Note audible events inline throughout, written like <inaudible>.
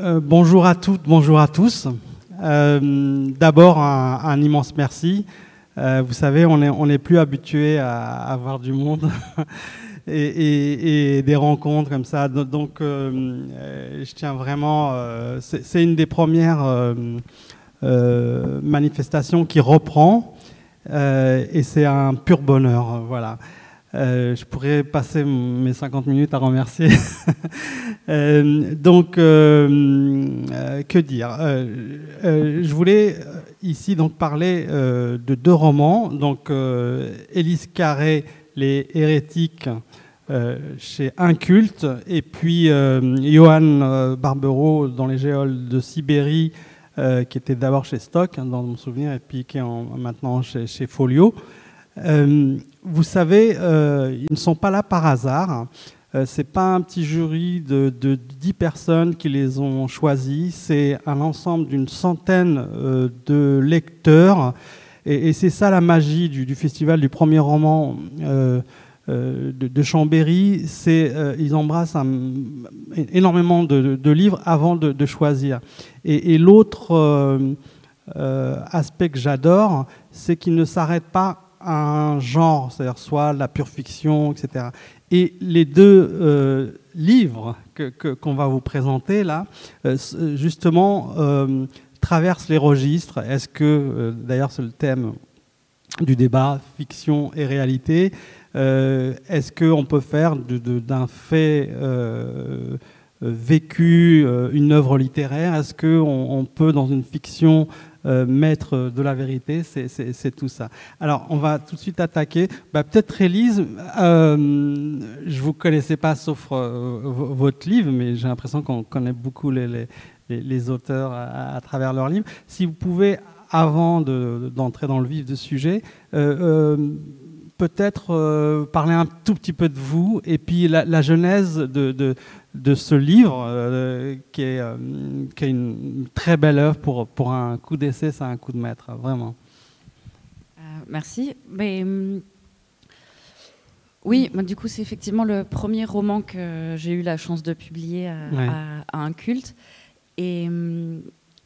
Euh, bonjour à toutes, bonjour à tous. Euh, d'abord, un, immense merci. Euh, vous savez, on n'est plus habitué à, avoir du monde <laughs> et, des rencontres comme ça. Donc, je tiens vraiment. C'est une des premières manifestations qui reprend et c'est un pur bonheur. Voilà. Euh, je pourrais passer mes 50 minutes à remercier. <laughs> Euh, donc, euh, que dire Je voulais ici donc parler de deux romans. Donc, Élise Carré, Les hérétiques chez Inculte, et puis Johan Barbero dans les géoles de Sibérie, qui était d'abord chez Stock, hein, dans mon souvenir, et puis qui est maintenant chez, Folio. Vous savez, euh, ils ne sont pas là par hasard. Euh, c'est pas un petit jury de, de 10 personnes qui les ont choisis, c'est un ensemble d'une centaine de lecteurs. Et, c'est ça la magie du, festival du premier roman de, Chambéry. C'est ils embrassent énormément de, livres avant de, choisir. Et l'autre aspect que j'adore, c'est qu'ils ne s'arrêtent pas un genre, c'est-à-dire soit la pure fiction, etc. Et les deux euh, livres qu'on que, va vous présenter là, euh, justement, euh, traversent les registres. Est-ce que, d'ailleurs c'est le thème du débat, fiction et réalité, est-ce qu'on peut faire d'un fait vécu une œuvre littéraire? Est-ce qu'on on peut, dans une fiction, euh, maître de la vérité, c'est tout ça. Alors, on va tout de suite attaquer. Bah, Peut-être, Élise, euh, je vous connaissais pas sauf euh, votre livre, mais j'ai l'impression qu'on connaît beaucoup les, auteurs à, travers leurs livres. Si vous pouvez, avant d'entrer dans le vif du sujet, peut-être parler un tout petit peu de vous et puis la, genèse de ce livre, euh, qui, est, euh, qui, est, une très belle œuvre pour, pour un coup d'essai, c'est un coup de maître, vraiment. Euh, merci. Mais, oui, du coup, c'est effectivement le premier roman que j'ai eu la chance de publier à, à un culte. Et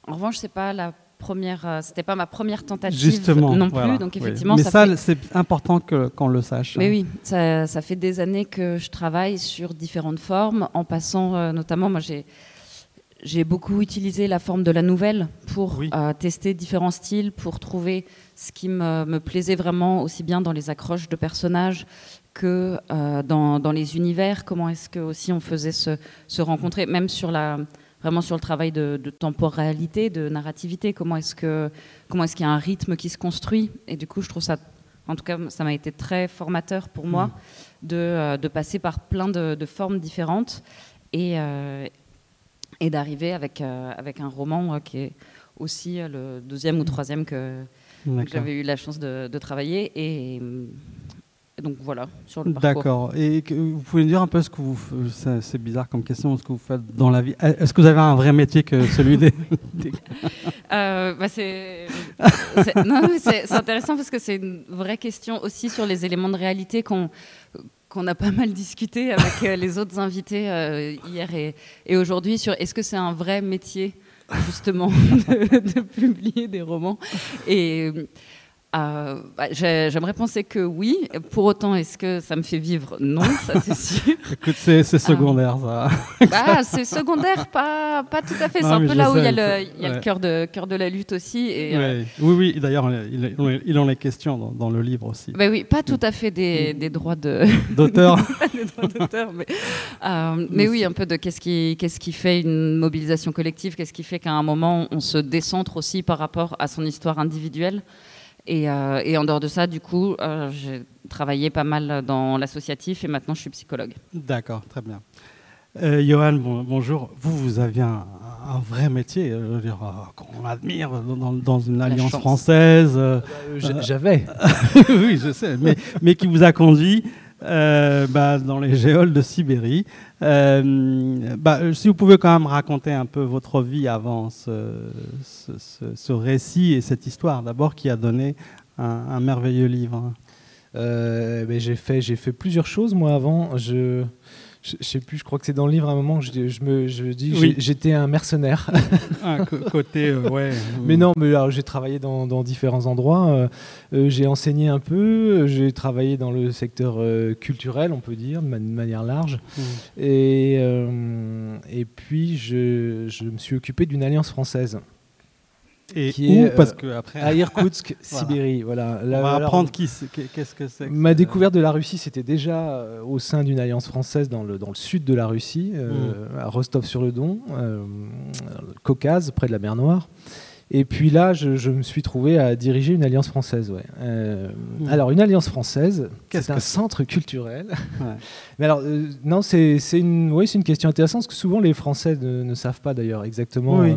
en revanche, c'est pas la première, euh, c'était pas ma première tentative Justement, non plus. Donc effectivement, Mais ça, c'est important qu'on le sache. Mais oui, ça, ça, fait des années que je travaille sur différentes formes, en passant euh, notamment, moi j'ai j'ai beaucoup utilisé la forme de la nouvelle pour euh, tester différents styles, pour trouver ce qui me, me, plaisait vraiment aussi bien dans les accroches de personnages que dans, dans, les univers. Comment est-ce que aussi on faisait se, se rencontrer, même sur la vraiment sur le travail de, temporalité, de narrativité. Comment est-ce que comment est-ce qu'il y a un rythme qui se construit? Et du coup, je trouve ça, en tout cas, ça m'a été très formateur pour moi mm. euh, de, passer par plein de, formes différentes et euh, et d'arriver avec euh, avec un roman qui est aussi le deuxième ou mm. troisième que, que j'avais eu la chance de, travailler et donc voilà, sur le parcours. D'accord. Et vous pouvez nous dire un peu ce que vous c'est bizarre comme question, ce que vous faites dans la vie. Est-ce que vous avez un vrai métier que celui des... <laughs> euh, bah c'est intéressant parce que c'est une vraie question aussi sur les éléments de réalité qu'on qu'on a pas mal discuté avec euh, les autres invités euh, hier et, et aujourd'hui sur est-ce que c'est un vrai métier justement <laughs> de, de, publier des romans et euh, bah, j'aimerais penser que oui. Pour autant, est-ce que ça me fait vivre Non, ça c'est <laughs> sûr. Écoute, c'est secondaire ça. <laughs> Bah, c'est secondaire, pas, pas tout à fait. C'est un peu là où il y a le, y a le cœur, de, cœur de la lutte aussi. Et, euh, Oui, oui, d'ailleurs, il, il, en est question dans, le livre aussi. Bah oui, pas tout à fait des, <laughs> des droits d'auteur. mais, euh, mais oui, un peu de qu'est-ce qui, qu'est-ce qui fait une mobilisation collective, qu'est-ce qui fait qu'à un moment on se décentre aussi par rapport à son histoire individuelle. Euh, et, en dehors de ça, du coup, euh, j'ai travaillé pas mal dans l'associatif et maintenant je suis psychologue. D'accord, très bien. Euh, Johan, bonjour. Vous, vous aviez un, vrai métier, euh, qu'on admire dans, une alliance française. J'avais. <laughs> oui, je sais, mais, mais qui vous a conduit euh, bah, dans les géoles de Sibérie. Euh, bah, si vous pouvez quand même raconter un peu votre vie avant ce, ce, récit et cette histoire, d'abord, qui a donné un, merveilleux livre. Euh, ben, j'ai fait, fait plusieurs choses, moi, avant. Je, je, sais plus, je crois que c'est dans le livre à un moment je, je me je dis j'étais un mercenaire. ah, côté, euh, ouais. <laughs> Mais non, mais j'ai travaillé dans, dans, différents endroits. Euh, euh, j'ai enseigné un peu, j'ai travaillé dans le secteur culturel, on peut dire, de manière large. Mmh. Et, et puis je, je me suis occupé d'une alliance française. Et qui est, parce que après à <laughs> Irkoutsk, Sibérie. Voilà. On va apprendre qui, qu'est-ce que c'est. Ma découverte de la Russie, c'était déjà euh, au sein d'une alliance française dans le, dans le sud de la Russie, euh, hmm. à Rostov-sur-le-Don, euh, Caucase, près de la mer Noire. Et puis là, je, me suis trouvé à diriger une alliance française. Ouais. Hmm. Alors, une alliance française, c'est un centre culturel. <laughs> Mais alors, non, c'est une, oui, une question intéressante parce que souvent les Français ne, savent pas d'ailleurs exactement. Oui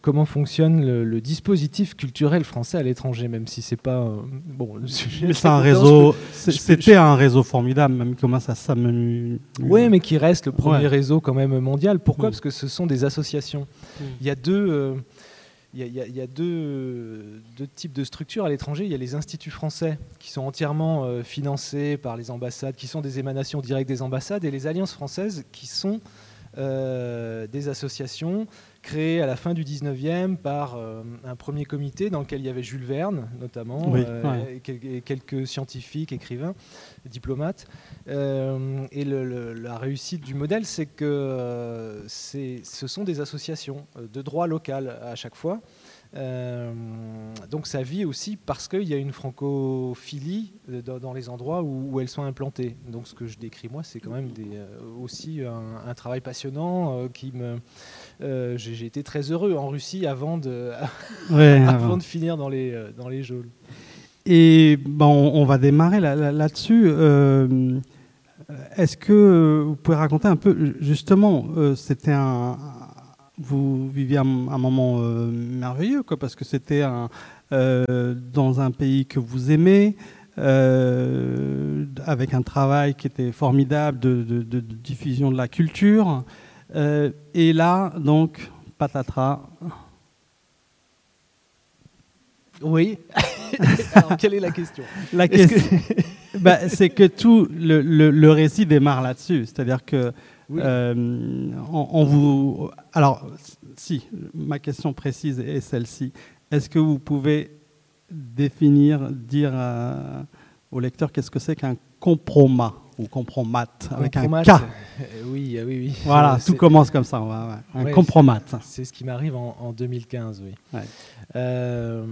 comment fonctionne le, dispositif culturel français à l'étranger, même si c'est pas euh, bon. C'est un réseau. C'était un réseau formidable, même comment ça s'amenue. Oui, mais qui reste le premier réseau quand même mondial. Pourquoi? Mm. Parce que ce sont des associations. Mm. Il y a deux. Euh, il y, a, deux, types de structures à l'étranger. Il y a les instituts français qui sont entièrement euh, financés par les ambassades, qui sont des émanations directes des ambassades, et les alliances françaises qui sont des associations créé à la fin du 19e par euh, un premier comité dans lequel il y avait Jules Verne notamment, euh, et, quelques scientifiques, écrivains, diplomates. Euh, et la réussite du modèle, c'est que ce sont des associations de droit local à chaque fois. Donc ça vit aussi parce qu'il y a une francophilie dans, les endroits où, elles sont implantées. Donc ce que je décris moi, c'est quand même des, aussi un, travail passionnant qui me. J'ai été très heureux en Russie avant de, <laughs> avant, de finir dans les, dans les geôles. Et bon, on, va démarrer là-dessus. Est-ce que vous pouvez raconter un peu, justement, c'était un, vous viviez un, moment euh, merveilleux, quoi, parce que c'était euh, dans un pays que vous aimez, euh, avec un travail qui était formidable de, diffusion de la culture. Et là, donc, patatras. Oui. <laughs> Alors, quelle est la question? La question, <laughs> bah, c'est que tout le, le récit démarre là-dessus. C'est-à-dire que euh, on, vous, alors, si, ma question précise est celle-ci. Est-ce que vous pouvez définir, dire au lecteur qu'est-ce que c'est qu'un compromat ou compromat avec un K euh, oui, oui, oui. Voilà, <laughs> tout commence comme ça. Un compromat. C'est ce qui m'arrive en, 2015, oui. Euh,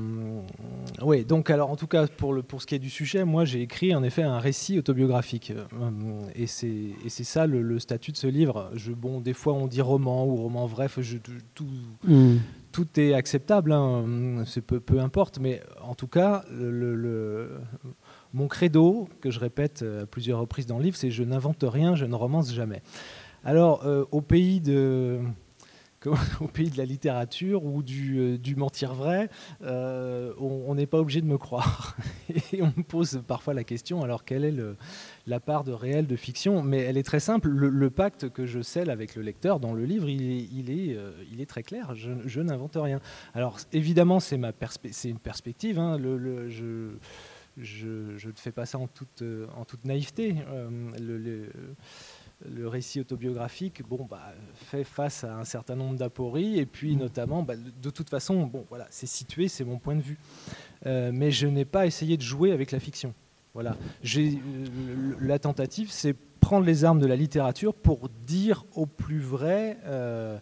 oui, donc alors en tout cas pour, le, pour ce qui est du sujet, moi j'ai écrit en effet un récit autobiographique. Euh, et c'est ça le, statut de ce livre. Je, bon, des fois on dit roman ou roman je, tout, hmm. tout est acceptable, hein, peu, peu importe, mais en tout cas le, mon credo, que je répète à plusieurs reprises dans le livre, c'est je n'invente rien, je ne romance jamais. Alors euh, au pays de <laughs> pays de la littérature ou du, euh, mentir vrai, euh, on n'est pas obligé de me croire. <laughs> Et on me pose parfois la question, alors quelle est la part de réel de fiction? Mais elle est très simple. Le, pacte que je scelle avec le lecteur dans le livre, il est, il est, euh, très clair. Je, n'invente rien. Alors évidemment, c'est une perspective. Hein. Je, ne fais pas ça en toute, en toute naïveté. le, le récit autobiographique bon, bah, fait face à un certain nombre d'apories, et puis mm. notamment, bah, de toute façon, bon, voilà, c'est situé, c'est mon point de vue. Euh, mais je n'ai pas essayé de jouer avec la fiction. Voilà. Euh, la tentative, c'est prendre les armes de la littérature pour dire au plus vrai, euh,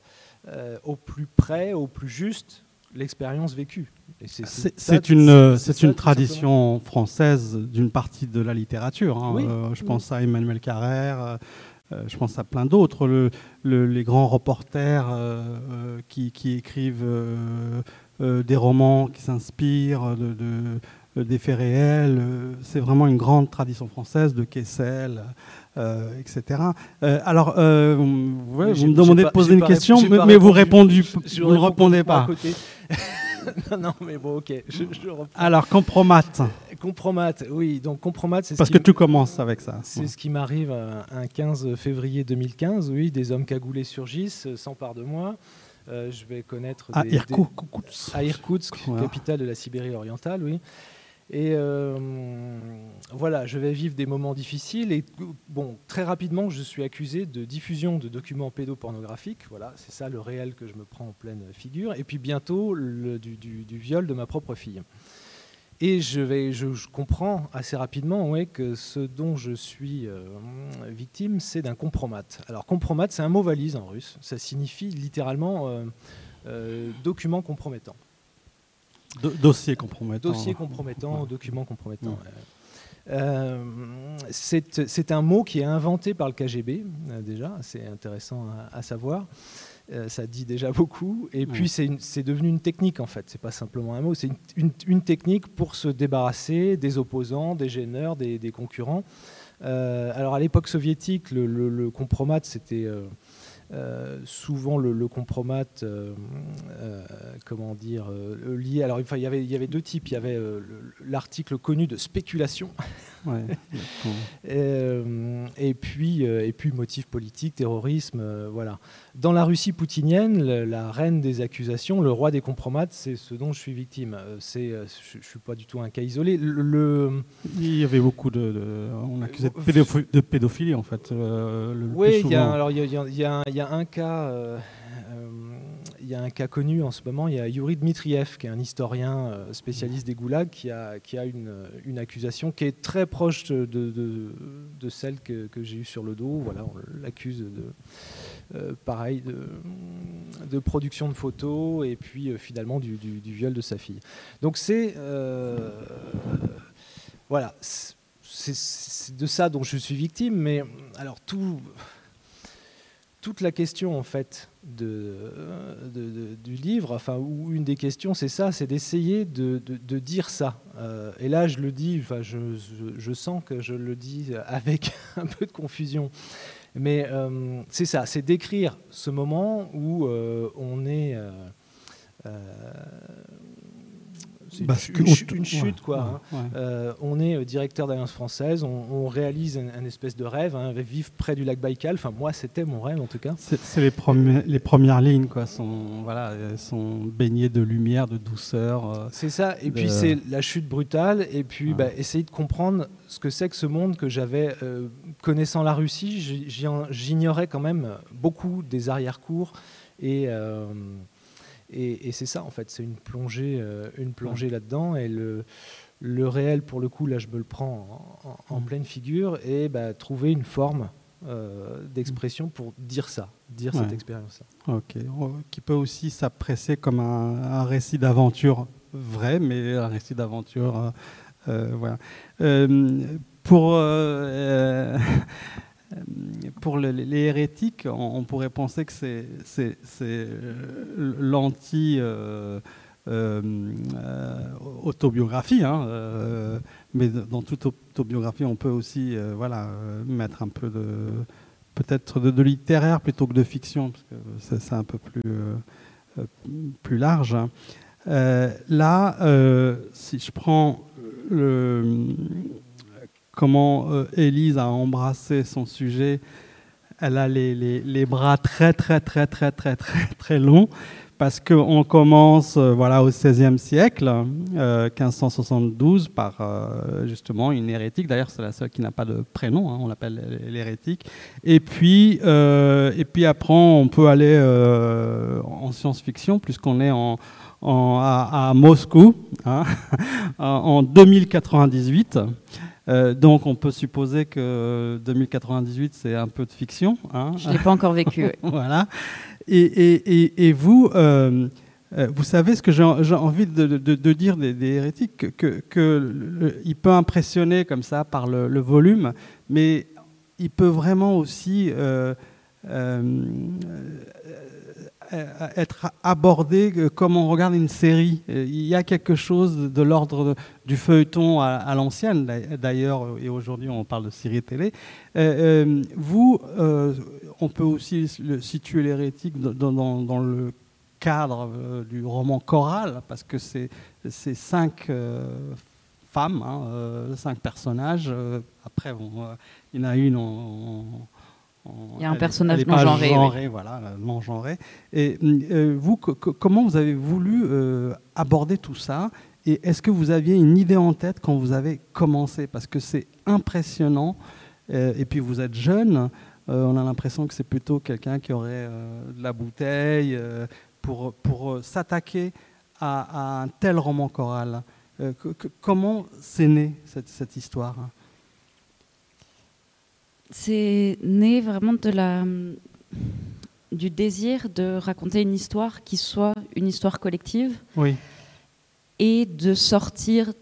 au plus près, au plus juste l'expérience vécue. C'est une, c'est une tradition française d'une partie de la littérature. Hein. je pense à Emmanuel Carrère, euh, je pense à plein d'autres, les grands reporters euh, euh, qui, écrivent des romans qui s'inspirent de, des faits réels. C'est vraiment une grande tradition française de Kessel. etc. alors, vous, me demandez de poser une question, mais, vous, répondez, vous ne répondez pas. <laughs> non, mais bon, ok. Alors, compromat. Compromat, oui. Donc, compromat, c'est Parce que tu commences avec ça. C'est ce qui m'arrive un 15 février 2015. Oui, des hommes cagoulés surgissent, s'emparent de moi. Euh, je vais connaître à des, à Irkoutsk, capitale de la Sibérie orientale, oui. Et euh, voilà, je vais vivre des moments difficiles. Et bon, très rapidement, je suis accusé de diffusion de documents pédopornographiques. Voilà, c'est ça le réel que je me prends en pleine figure. Et puis bientôt, du, viol de ma propre fille. Et je, vais, je, comprends assez rapidement ouais, que ce dont je suis euh, victime, c'est d'un compromat. Alors, compromat, c'est un mot valise en russe. Ça signifie littéralement euh, document compromettant dossier compromettant. Dossier compromettant, document compromettant. Euh, c'est un mot qui est inventé par le KGB, euh, déjà, c'est intéressant à, savoir. Euh, ça dit déjà beaucoup. Et puis, c'est devenu une technique, en fait. C'est pas simplement un mot, c'est une, technique pour se débarrasser des opposants, des gêneurs, des, concurrents. alors, à l'époque soviétique, le, le compromat, c'était euh, souvent le, compromat, euh, euh, comment dire, lié. Alors, il y, il y avait deux types. Il y avait l'article connu de spéculation. <laughs> <laughs> et, puis, et puis motif politique, terrorisme, voilà. Dans la Russie poutinienne, la reine des accusations, le roi des compromates, c'est ce dont je suis victime. C'est, je, ne suis pas du tout un cas isolé. Le, il y avait beaucoup de, on accusait de, pédophilie en fait. oui, il y a, alors il y a, il y a un cas, euh, euh, il y a un cas connu en ce moment. Il y a Yuri Dmitriev, qui est un historien euh, spécialiste des goulags, qui a, une, accusation qui est très proche de, celle que, j'ai eue sur le dos. Voilà, on l'accuse de, pareil, de, production de photos et puis finalement du, viol de sa fille. Donc c'est voilà, c'est de ça dont je suis victime. Mais alors tout toute la question en fait du livre, enfin, ou une des questions, c'est ça, c'est d'essayer de, dire ça. Euh, et là, je le dis, enfin, je, sens que je le dis avec <laughs> un peu de confusion. Mais euh, c'est ça, c'est d'écrire ce moment où euh, on est une, chute, quoi. Hein. Euh, on est euh, directeur d'Alliance française, on, réalise un, espèce de rêve, hein, vivre près du lac Baïkal. Enfin, moi, c'était mon rêve en tout cas. C'est les, les, premières lignes, quoi. Sont, voilà, sont baignées de lumière, de douceur. Euh, c'est ça. Et puis c'est la chute brutale. Et puis bah, essayer de comprendre ce que c'est que ce monde que j'avais, connaissant la Russie, j'ignorais quand même beaucoup des arrière-cours et et, c'est ça, en fait, c'est une plongée, euh, une plongée là-dedans. Et le, le réel, pour le coup, là, je me le prends en, mm. pleine figure. Et bah, trouver une forme euh, d'expression pour dire ça, dire cette expérience. Ok, qui peut aussi s'apprécier comme un, récit d'aventure vrai, mais un récit d'aventure, euh, voilà. pour pour les hérétiques, on, pourrait penser que c'est euh, l'anti-autobiographie. Euh, euh, hein, mais dans toute autobiographie, on peut aussi voilà, mettre un peu de peut-être de, littéraire plutôt que de fiction, parce que c'est un peu plus, plus large. Hein. là, si je prends le, comment euh, Élise a embrassé son sujet. Elle a les, les, bras très, très, très, très, très, très, <laughs> très longs parce qu'on commence euh, voilà, au XVIe siècle, 1572, euh, par justement une hérétique. D'ailleurs, c'est la seule qui n'a pas de prénom, hein, on l'appelle l'hérétique. Et, puis, et puis après, on peut aller en science-fiction, puisqu'on est en, à, Moscou hein, <laughs> en 2098. Euh, donc on peut supposer que 2098 c'est un peu de fiction. Hein. Je ne l'ai pas encore vécu. <laughs> voilà. Et, vous, euh, euh, vous savez ce que j'ai envie de, dire des, hérétiques, qu'il que, peut impressionner comme ça par le, volume, mais il peut vraiment aussi être abordé comme on regarde une série. Il y a quelque chose de l'ordre du feuilleton à, l'ancienne, d'ailleurs, et aujourd'hui on parle de série télé. Euh, euh, vous, euh, on peut aussi situer l'hérétique dans, le cadre du roman choral, parce que c'est cinq femmes, hein, cinq personnages. après, il y en a une en il y a un personnage non genré. voilà, non genré. Et euh, vous, comment vous avez voulu euh, aborder tout ça? Et est-ce que vous aviez une idée en tête quand vous avez commencé? Parce que c'est impressionnant. et puis vous êtes jeune. on a l'impression que c'est plutôt quelqu'un qui aurait de la bouteille pour, pour s'attaquer à, un tel roman choral. comment c'est né cette, cette histoire? C'est né vraiment de la, du désir de raconter une histoire qui soit une histoire collective oui. et de sortir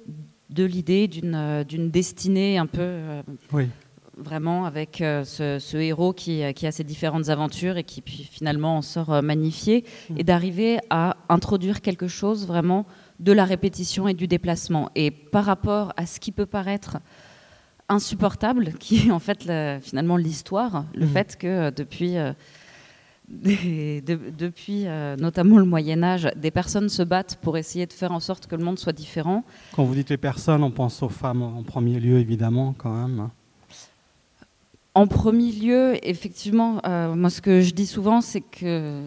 de l'idée d'une destinée un peu euh, oui. vraiment avec euh, ce, héros qui, qui, a ses différentes aventures et qui puis finalement en sort euh, magnifié mm. et d'arriver à introduire quelque chose vraiment de la répétition et du déplacement et par rapport à ce qui peut paraître insupportable, qui est en fait finalement l'histoire, le mm. fait que euh, depuis, euh, depuis euh, notamment le Moyen Âge, des personnes se battent pour essayer de faire en sorte que le monde soit différent. Quand vous dites les personnes, on pense aux femmes en premier lieu, évidemment, quand même. En premier lieu, effectivement, moi ce que je dis souvent, c'est que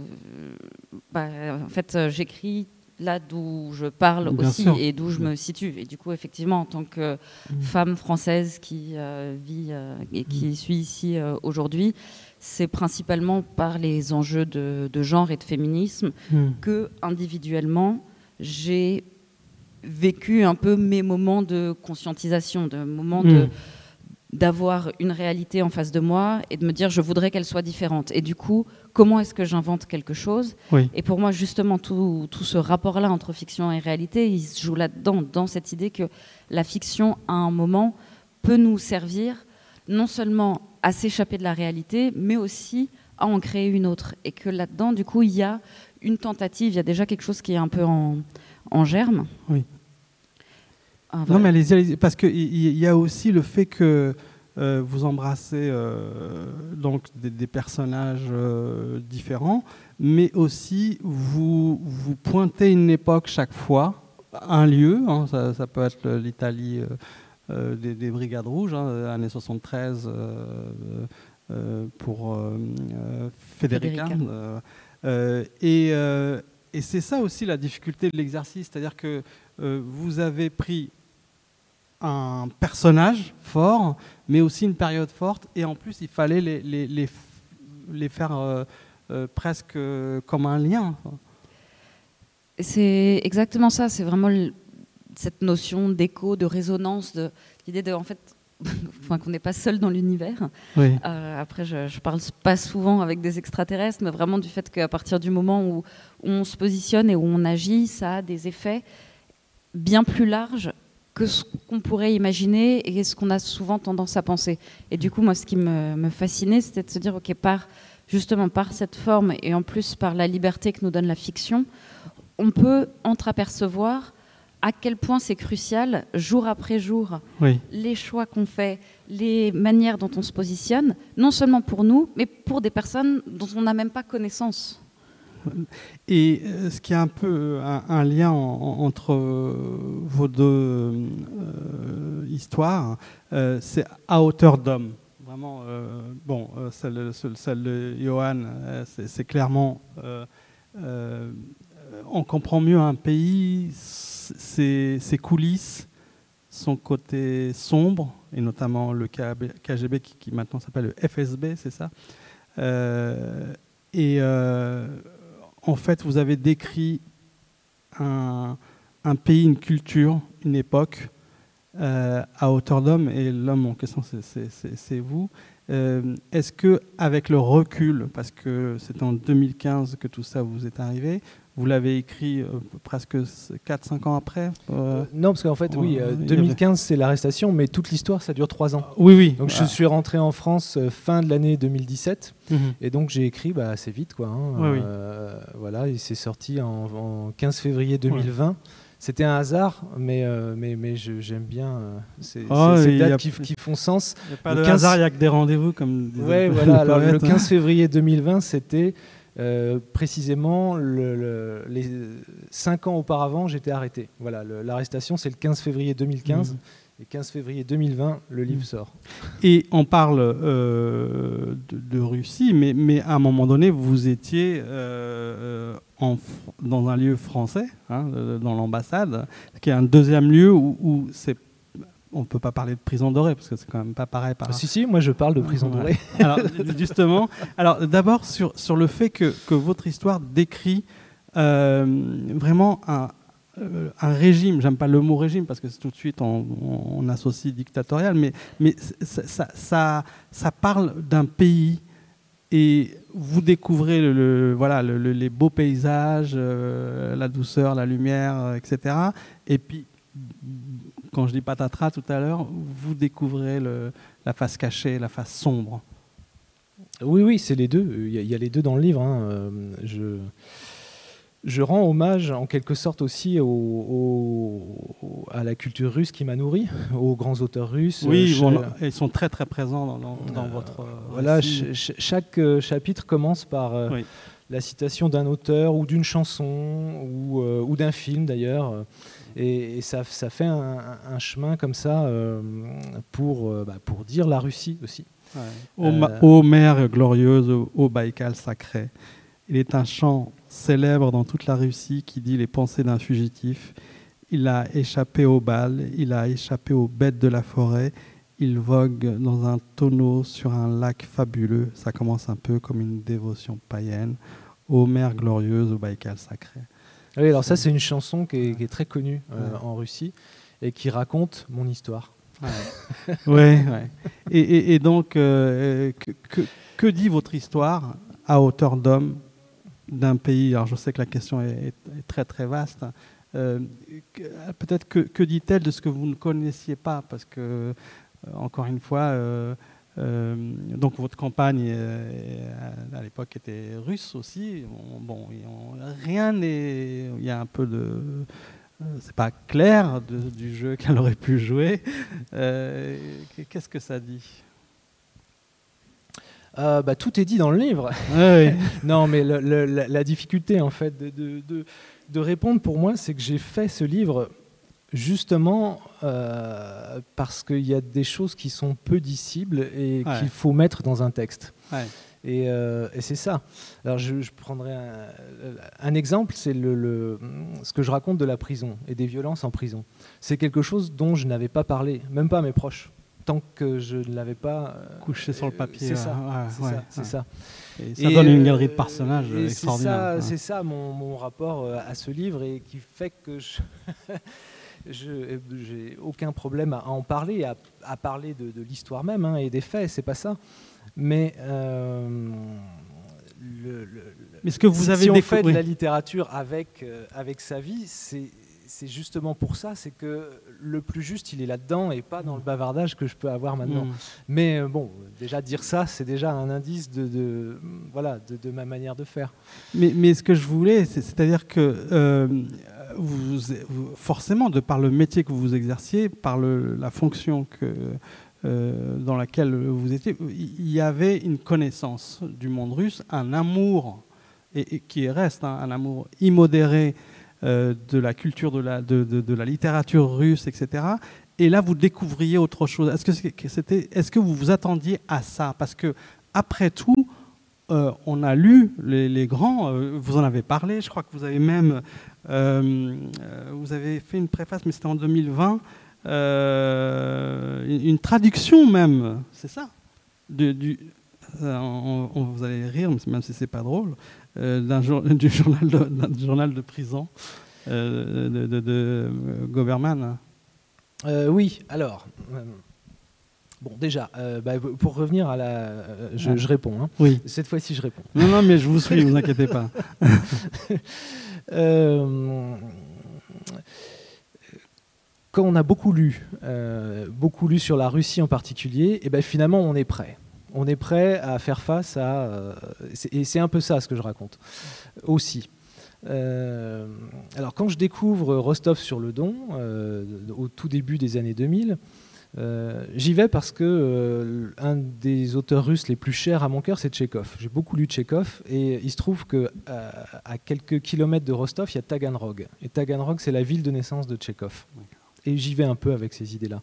bah, en fait, j'écris là d'où je parle aussi et d'où je me situe. Et du coup, effectivement, en tant que mm. femme française qui euh, vit euh, et qui mm. suit ici euh, aujourd'hui, c'est principalement par les enjeux de, genre et de féminisme mm. que individuellement, j'ai vécu un peu mes moments de conscientisation, de moments de d'avoir une réalité en face de moi et de me dire je voudrais qu'elle soit différente. Et du coup, comment est-ce que j'invente quelque chose? Et pour moi, justement, tout, tout ce rapport-là entre fiction et réalité, il se joue là-dedans, dans cette idée que la fiction, à un moment, peut nous servir non seulement à s'échapper de la réalité, mais aussi à en créer une autre. Et que là-dedans, du coup, il y a une tentative, il y a déjà quelque chose qui est un peu en, en germe. Oui. Ah, non, mais allez-y, parce qu'il y a aussi le fait que euh, vous embrassez euh, donc des, personnages euh, différents, mais aussi vous, vous pointez une époque chaque fois, un lieu, hein, ça, peut être l'Italie des, Brigades Rouges, hein, années 73 pour Federica. et, et c'est ça aussi la difficulté de l'exercice, c'est-à-dire que vous avez pris un personnage fort, mais aussi une période forte. Et en plus, il fallait les, les, les, faire euh, euh, presque comme un lien. C'est exactement ça. C'est vraiment cette notion d'écho, de résonance, de l'idée de, en fait, <laughs> enfin, qu'on n'est pas seul dans l'univers. Euh, après, je ne parle pas souvent avec des extraterrestres, mais vraiment du fait qu'à partir du moment où, on se positionne et où on agit, ça a des effets bien plus larges que ce qu'on pourrait imaginer et ce qu'on a souvent tendance à penser. Et du coup, moi, ce qui me, fascinait, c'était de se dire, OK, par, justement, par cette forme et en plus par la liberté que nous donne la fiction, on peut entreapercevoir à quel point c'est crucial, jour après jour, les choix qu'on fait, les manières dont on se positionne, non seulement pour nous, mais pour des personnes dont on n'a même pas connaissance. Et euh, ce qui est un peu un, lien entre euh, vos deux euh, histoires, c'est à hauteur d'homme. Vraiment, bon, celle, de Johan, c'est clairement. on comprend mieux un pays, ses, coulisses, son côté sombre, et notamment le KGB qui, qui maintenant s'appelle le FSB, c'est ça. et en fait, vous avez décrit un, pays, une culture, une époque euh, à hauteur d'homme, et l'homme en question, c'est vous. Euh, est-ce que, avec le recul, parce que c'est en 2015 que tout ça vous est arrivé, vous l'avez écrit euh, presque 4-5 ans après euh, Non, parce qu'en fait, oui, 2015 c'est l'arrestation, mais toute l'histoire ça dure 3 ans. Oui, oui. Donc je suis rentré en France fin de l'année 2017, mhm. et donc j'ai écrit bah, assez vite, quoi. Hein, voilà, il s'est sorti en, 15 février 2020. C'était un hasard, mais, mais, mais j'aime bien ces, oh, dates qui, font sens. Il n'y a pas de hasard, il n'y a que des rendez-vous, comme Oui, voilà. Alors, le 15 février 2020, c'était euh, précisément, les cinq ans auparavant, j'étais arrêté. Voilà, l'arrestation, c'est le 15 février 2015. Mmh. Et 15 février 2020, le livre mm. sort. Et on parle euh, de, Russie, mais, mais, à un moment donné, vous étiez euh, en, dans un lieu français, hein, dans l'ambassade, qui est un deuxième lieu où, c'est on ne peut pas parler de prison dorée parce que c'est quand même pas pareil. Par... Si, si, moi je parle de prison dorée. <laughs> alors, justement, alors d'abord sur, sur le fait que, que votre histoire décrit euh, vraiment un, euh, un régime, j'aime pas le mot régime parce que tout de suite on, associe dictatorial, mais, mais ça, ça, ça, parle d'un pays et vous découvrez le, voilà, les beaux paysages, euh, la douceur, la lumière, etc. Et puis, quand je dis patatras tout à l'heure, vous découvrez la face cachée, la face sombre. Oui, oui, c'est les deux. Il y, a, les deux dans le livre. Hein. Je je rends hommage en quelque sorte aussi à la culture russe qui m'a nourri, <laughs> aux grands auteurs russes. Oui, ils sont très très présents dans, euh, votre. Euh, voilà, chaque euh, chapitre commence par la citation d'un auteur ou d'une chanson ou, d'un film d'ailleurs. Et, ça, fait un, chemin comme ça pour, bah, pour dire la Russie aussi. Ô, mer glorieuse, ô Baïkal sacré. Il est un chant célèbre dans toute la Russie qui dit les pensées d'un fugitif. Il a échappé aux balles, il a échappé aux bêtes de la forêt, il vogue dans un tonneau sur un lac fabuleux. Ça commence un peu comme une dévotion païenne. Ô mer glorieuse, au Baïkal sacré. Oui, alors ça c'est une chanson qui est, très connue euh, en Russie et qui raconte mon histoire. Oui, ouais. <laughs> et, donc, euh, que, que, dit votre histoire à hauteur d'homme d'un pays? Alors je sais que la question est, très très vaste. Euh, peut-être que, que dit-elle de ce que vous ne connaissiez pas? Parce que, encore une fois, euh, donc votre campagne à l'époque était russe aussi. Bon, rien n'est. Il y a un peu de. c'est pas clair du jeu <laughs> qu'elle aurait pu jouer. Qu'est-ce que ça dit? Euh, bah, tout est dit dans le livre. <laughs> non, mais la, difficulté en fait de, répondre pour moi, c'est que j'ai fait ce livre justement euh, parce qu'il y a des choses qui sont peu dissibles et qu'il faut mettre dans un texte. Euh, et, c'est ça. Alors je, prendrai un, exemple, c'est le, ce que je raconte de la prison et des violences en prison. C'est quelque chose dont je n'avais pas parlé, même pas à mes proches tant que je ne l'avais pas euh, couché sur le papier. C'est ça. ça, Et ça donne une galerie de personnages extraordinaire. C'est ça, mon, rapport euh, à ce livre et qui fait que je <laughs> j'ai aucun problème à en parler, à, parler de, l'histoire même hein, et des faits, c'est pas ça. Mais euh, le, Mais ce que vous avez si on fait de la littérature avec avec sa vie, c'est c'est justement pour ça, c'est que le plus juste, il est là-dedans et pas dans le bavardage que je peux avoir maintenant. Mm. Mais euh, bon, déjà dire ça, c'est déjà un indice de, voilà, de, ma manière de faire. Mais, mais ce que je voulais, c'est-à-dire que euh, forcément, de par le métier que vous exerciez, par la fonction euh, dans laquelle vous étiez, il y avait une connaissance du monde russe, un amour, et, qui reste hein, un amour immodéré euh, de la culture, de la, de, la littérature russe, etc. Et là, vous découvriez autre chose. Est-ce que, c'était, est-ce que vous vous attendiez à ça? Parce que après tout, euh, on a lu les, grands, euh, vous en avez parlé, je crois que vous avez même vous avez fait une préface, mais c'était en 2020, une, traduction même, c'est ça? Vous allez rire, même si c'est pas drôle, d'un, <laughs> du journal de prison euh, de, de, euh, Oui, alors. Euh, bon, déjà, bah, pour revenir à la. Je, réponds. Hein. Oui. Cette fois-ci, je réponds. Non, non, mais je vous suis, vous inquiétez pas. <laughs> quand on a beaucoup lu, beaucoup lu sur la Russie en particulier, et eh ben finalement, on est prêt on est prêt à faire face à... et c'est un peu ça ce que je raconte aussi. Euh, alors quand je découvre Rostov sur le Don, euh, au tout début des années 2000, euh, j'y vais parce que un des auteurs russes les plus chers à mon cœur, c'est Tchekhov. J'ai beaucoup lu Tchekhov et il se trouve que à quelques kilomètres de Rostov, il y a Taganrog. Et Taganrog, c'est la ville de naissance de Tchekhov. Et j'y vais un peu avec ces idées-là.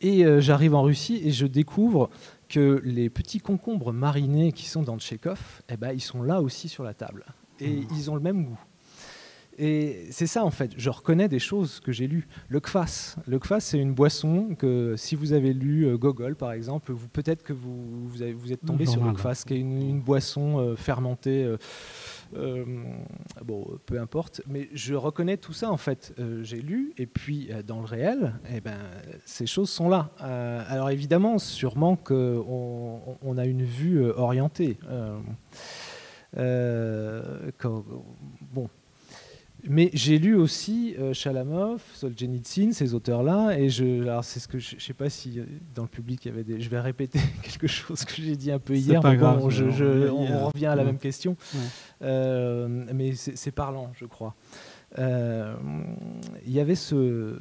Et j'arrive en Russie et je découvre que les petits concombres marinés qui sont dans Tchekhov, eh ben, ils sont là aussi sur la table. Et mmh. ils ont le même goût. Et c'est ça en fait, je reconnais des choses que j'ai lues. Le kvass, le kvass c'est une boisson que si vous avez lu euh, Gogol par exemple, vous peut-être que vous, vous, avez, vous, êtes tombé sur le kvass, qui est une, boisson euh, fermentée. Euh, bon, peu importe, mais je reconnais tout ça en fait. j'ai lu et puis dans le réel, eh ben, ces choses sont là. alors évidemment, sûrement qu'on on a une vue orientée. bon, mais j'ai lu aussi euh, Chalamov, Solzhenitsyn, ces auteurs-là, et je, alors c'est ce que je, ne sais pas si euh, dans le public il y avait des, je vais répéter <laughs> quelque chose que j'ai dit un peu hier, mais bon, on revient à la même question, euh, mais c'est parlant, je crois. Il y avait ce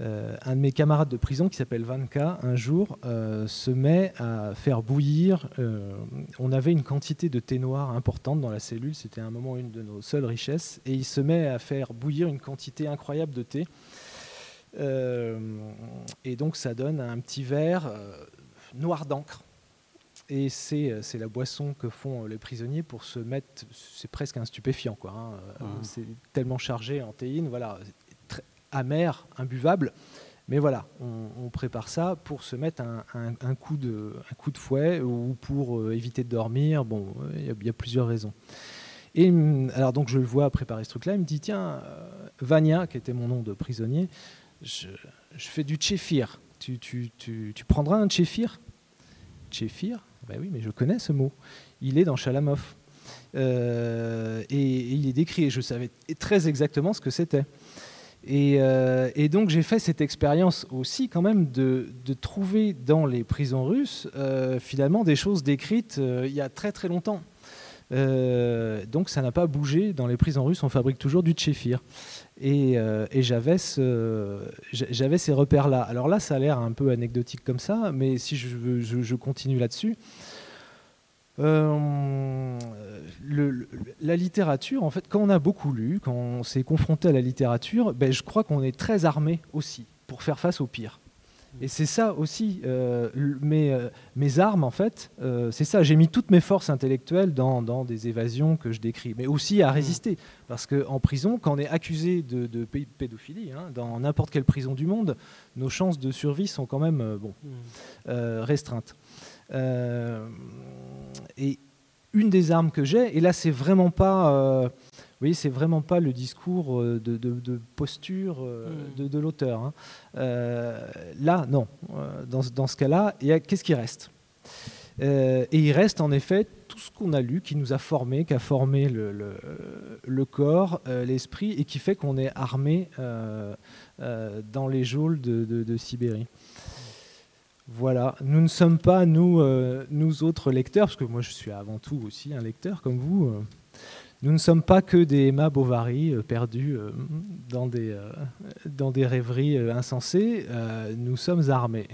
euh, un de mes camarades de prison qui s'appelle Vanka, un jour, euh, se met à faire bouillir. Euh, on avait une quantité de thé noir importante dans la cellule, c'était un moment une de nos seules richesses, et il se met à faire bouillir une quantité incroyable de thé. et donc ça donne un petit verre noir d'encre. Et c'est la boisson que font les prisonniers pour se mettre. C'est presque un stupéfiant, quoi. Hein. Ah. C'est tellement chargé en théine. Voilà, amer, imbuvable. Mais voilà, on, prépare ça pour se mettre un, coup, de, fouet ou pour euh, éviter de dormir. Bon, il y, a plusieurs raisons. Et hum, alors donc je le vois préparer ce truc-là. Il me dit tiens, euh, Vania, qui était mon nom de prisonnier, je, fais du tchéfir. Tu, prendras un tchéfir? Tchéfir? Ben oui, mais je connais ce mot. Il est dans Chalamov. Euh, et, et, il est décrit. Et je savais très exactement ce que c'était. Euh, et, donc j'ai fait cette expérience aussi quand même de, trouver dans les prisons russes euh, finalement des choses décrites euh, il y a très très longtemps. donc ça n'a pas bougé. Dans les prisons russes, on fabrique toujours du tchéfir. Et, j'avais ce, ces repères-là. Alors là, ça a l'air un peu anecdotique comme ça, mais si je continue là-dessus, euh, la littérature, en fait, quand on a beaucoup lu, quand on s'est confronté à la littérature, ben, je crois qu'on est très armé aussi pour faire face au pire. Et c'est ça aussi, euh, mes, euh, mes, armes, en fait, c'est ça. J'ai mis toutes mes forces intellectuelles dans, dans, des évasions que je décris, mais aussi à résister. Parce qu'en prison, quand on est accusé de, de pédophilie, hein, dans n'importe quelle prison du monde, nos chances de survie sont quand même bon, mmh. restreintes. Euh, et une des armes que j'ai, et là c'est vraiment pas, euh, oui, c'est vraiment pas le discours euh, de, posture hmm. de, l'auteur. Hein. là, non. Dans, dans ce cas-là, qu'est-ce qui reste? Et il reste en effet tout ce qu'on a lu, qui nous a formé, qui a formé le, le, corps, l'esprit, et qui fait qu'on est armé dans les geôles de Sibérie. Voilà, nous ne sommes pas, nous, euh, nous autres lecteurs, parce que moi je suis avant tout aussi un lecteur comme vous, euh, nous ne sommes pas que des Emma Bovary euh, perdus dans, des, dans des rêveries insensées, nous sommes armés.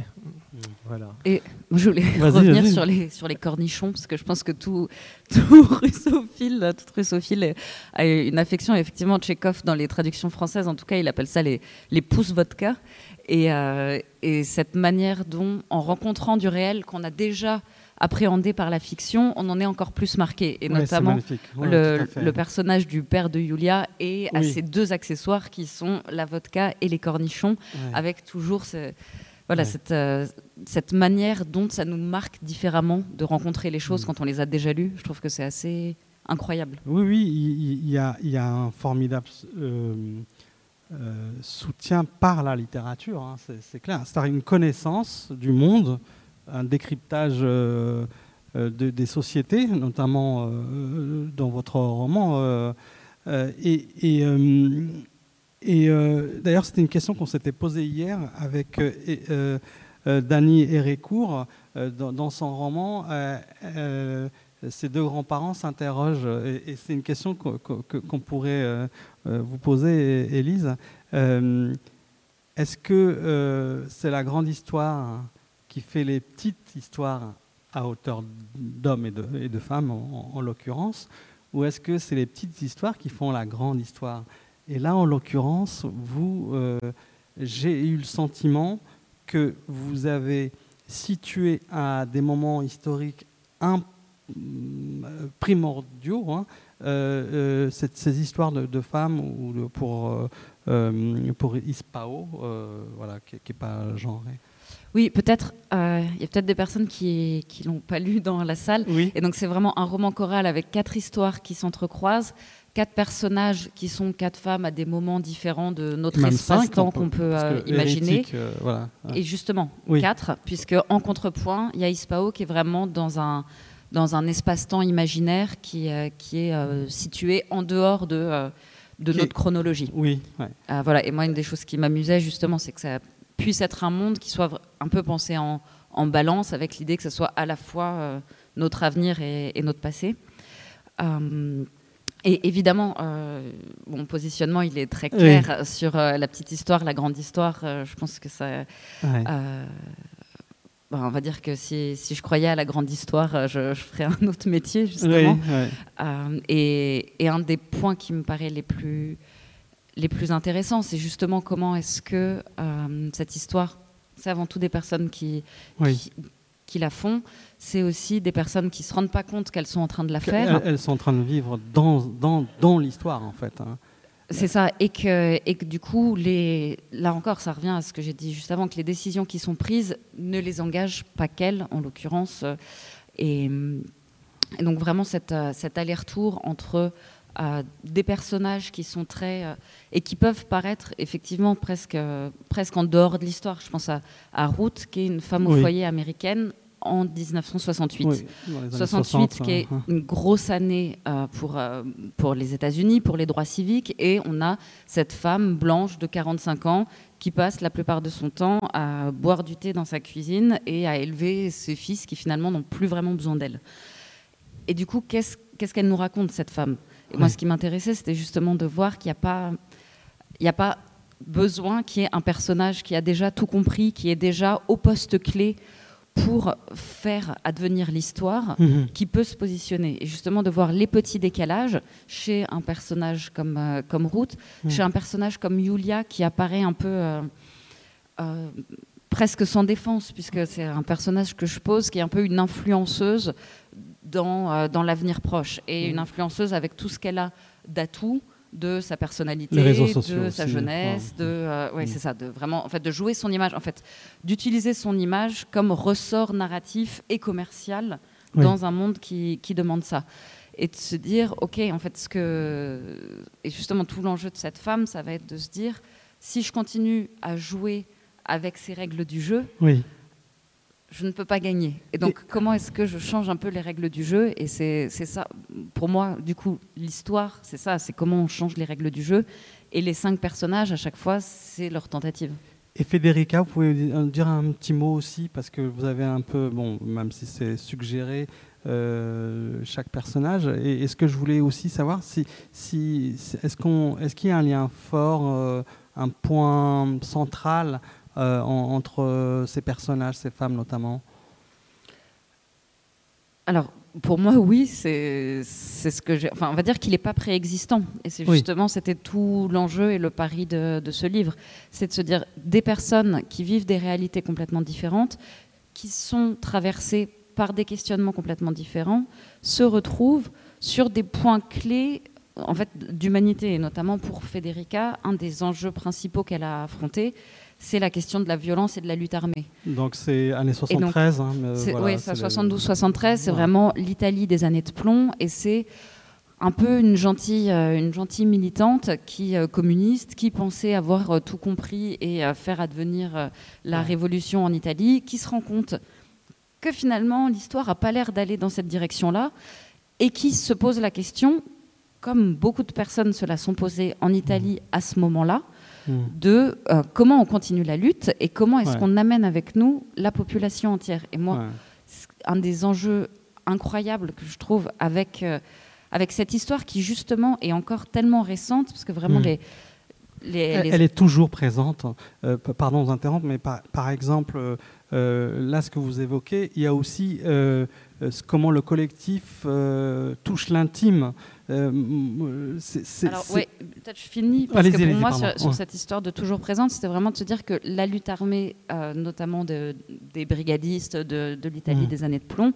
Voilà. Et je voulais <laughs> revenir sur les, sur les cornichons, parce que je pense que tout, <laughs> tout russophile, toute russophile a une affection, effectivement, Tchekhov, dans les traductions françaises, en tout cas, il appelle ça les, les pousses vodka. Euh, et, cette manière dont, en rencontrant du réel qu'on a déjà appréhendé par la fiction, on en est encore plus marqué. Et notamment le, personnage du père de Yulia et à ces deux accessoires qui sont la vodka et les cornichons, avec toujours voilà, cette, euh, cette manière dont ça nous marque différemment de rencontrer les choses mm. quand on les a déjà lues. Je trouve que c'est assez incroyable. Oui, oui, il y, a, y a, un formidable... Euh, euh, soutien par la littérature, hein, c'est clair. C'est-à-dire une connaissance du monde, un décryptage des sociétés, notamment dans votre roman. et, et, d'ailleurs, c'était une question qu'on s'était posée hier avec Dany Hérécourt dans, dans, son roman ces deux grands-parents s'interrogent, et, c'est une question qu'on pourrait euh, euh, vous poser, Élise. Euh, est-ce que c'est la grande histoire qui fait les petites histoires à hauteur d'hommes et de, femmes, en, l'occurrence, ou est-ce que c'est les petites histoires qui font la grande histoire? Et là, en l'occurrence, vous, j'ai eu le sentiment que vous avez situé à des moments historiques un, primordiaux hein, euh, euh, ces histoires de, femmes ou pour, euh, pour Ispao, voilà, qui n'est pas genré. Oui, peut-être. Il y a peut-être des personnes qui ne l'ont pas lu dans la salle. Et donc, c'est vraiment un roman choral avec quatre histoires qui s'entrecroisent, quatre personnages qui sont quatre femmes à des moments différents de notre espace-temps qu'on peut, imaginer. Et justement, quatre, puisque en contrepoint, il y a Ispao qui est vraiment dans un dans un espace-temps imaginaire qui, euh, qui est euh, situé en dehors de, euh, de notre chronologie. Oui. voilà. Et moi, une des choses qui m'amusait justement, c'est que ça puisse être un monde qui soit un peu pensé en, en balance avec l'idée que ce soit à la fois notre avenir et, notre passé. Et évidemment, mon positionnement, il est très clair sur la petite histoire, la grande histoire. je pense que ça, bah, on va dire que si, je croyais à la grande histoire, euh, je, ferais un autre métier, justement. Euh, et, un des points qui me paraît les plus, les plus intéressants, c'est justement comment est-ce que euh, cette histoire, c'est avant tout des personnes qui, qui, la font, c'est aussi des personnes qui ne se rendent pas compte qu'elles sont en train de la faire. Elles, sont en train de vivre dans, dans, dans l'histoire, en fait. Hein. C'est ça, et que, et que du coup, les, là encore, ça revient à ce que j'ai dit juste avant, que les décisions qui sont prises ne les engagent pas qu'elles, en l'occurrence. Et, donc vraiment cet, cet aller-retour entre euh, des personnages qui sont très... Euh, et qui peuvent paraître effectivement presque, presque en dehors de l'histoire. Je pense à, à Ruth, qui est une femme au foyer américaine en 1968. 68 qui est hein. une grosse année euh, pour, euh, pour les États-Unis, pour les droits civiques, et on a cette femme blanche de 45 ans qui passe la plupart de son temps à boire du thé dans sa cuisine et à élever ses fils qui finalement n'ont plus vraiment besoin d'elle. Et du coup, qu'est-ce qu'elle nous raconte, cette femme? Et moi, ce qui m'intéressait, c'était justement de voir qu'il n'y a pas... Il a pas besoin qu'il y ait un personnage qui a déjà tout compris, qui est déjà au poste clé pour faire advenir l'histoire mhm. qui peut se positionner. Et justement, de voir les petits décalages chez un personnage comme, euh, comme Ruth, mhm. chez un personnage comme Yulia qui apparaît un peu euh, euh, presque sans défense, puisque c'est un personnage que je pose qui est un peu une influenceuse dans, dans l'avenir proche et une influenceuse avec tout ce qu'elle a d'atouts de sa personnalité, de sa jeunesse, de euh, mm. c'est ça, de vraiment en fait de jouer son image, en fait d'utiliser son image comme ressort narratif et commercial dans un monde qui, qui, demande ça. Et de se dire ok en fait ce que et justement tout l'enjeu de cette femme ça va être de se dire si je continue à jouer avec ces règles du jeu oui je ne peux pas gagner. Et donc, comment est-ce que je change un peu les règles du jeu Et c'est ça, pour moi, du coup, l'histoire, c'est ça, c'est comment on change les règles du jeu. Et les cinq personnages, à chaque fois, c'est leur tentative. Et Federica, vous pouvez dire un petit mot aussi, parce que vous avez un peu, bon, même si c'est suggéré, euh, chaque personnage. Et, ce que je voulais aussi savoir, si, si, est-ce qu'on, est qu'il y a un lien fort, euh, un point central euh, entre ces personnages, ces femmes notamment? Alors, pour moi, oui, c'est ce que j'ai. Enfin, on va dire qu'il n'est pas préexistant. Et c'est justement, c'était tout l'enjeu et le pari de, ce livre. C'est de se dire des personnes qui vivent des réalités complètement différentes, qui sont traversées par des questionnements complètement différents, se retrouvent sur des points clés en fait, d'humanité. Et notamment pour Federica, un des enjeux principaux qu'elle a affrontés, c'est la question de la violence et de la lutte armée. Donc c'est années 73 hein, Oui, 72-73, c'est vraiment l'Italie des années de plomb et c'est un peu une gentille, euh, une gentille militante qui euh, communiste, qui pensait avoir euh, tout compris et faire advenir la révolution en Italie, qui se rend compte que finalement l'histoire n'a pas l'air d'aller dans cette direction-là et qui se pose la question, comme beaucoup de personnes se la sont posées en Italie à ce moment-là, Hmm. de euh, comment on continue la lutte et comment est-ce qu'on amène avec nous la population entière. Et moi, un des enjeux incroyables que je trouve avec, euh, avec cette histoire qui justement est encore tellement récente, parce que vraiment hmm. les, Elle, est toujours présente. Euh, pardon de vous interrompre, mais par, par exemple, là, ce que vous évoquez, il y a aussi comment le collectif touche l'intime. Alors oui, peut-être je finis, parce que pour moi, sur, cette histoire de toujours présente, c'était vraiment de se dire que la lutte armée, notamment des brigadistes de, l'Italie mmh. des années de plomb,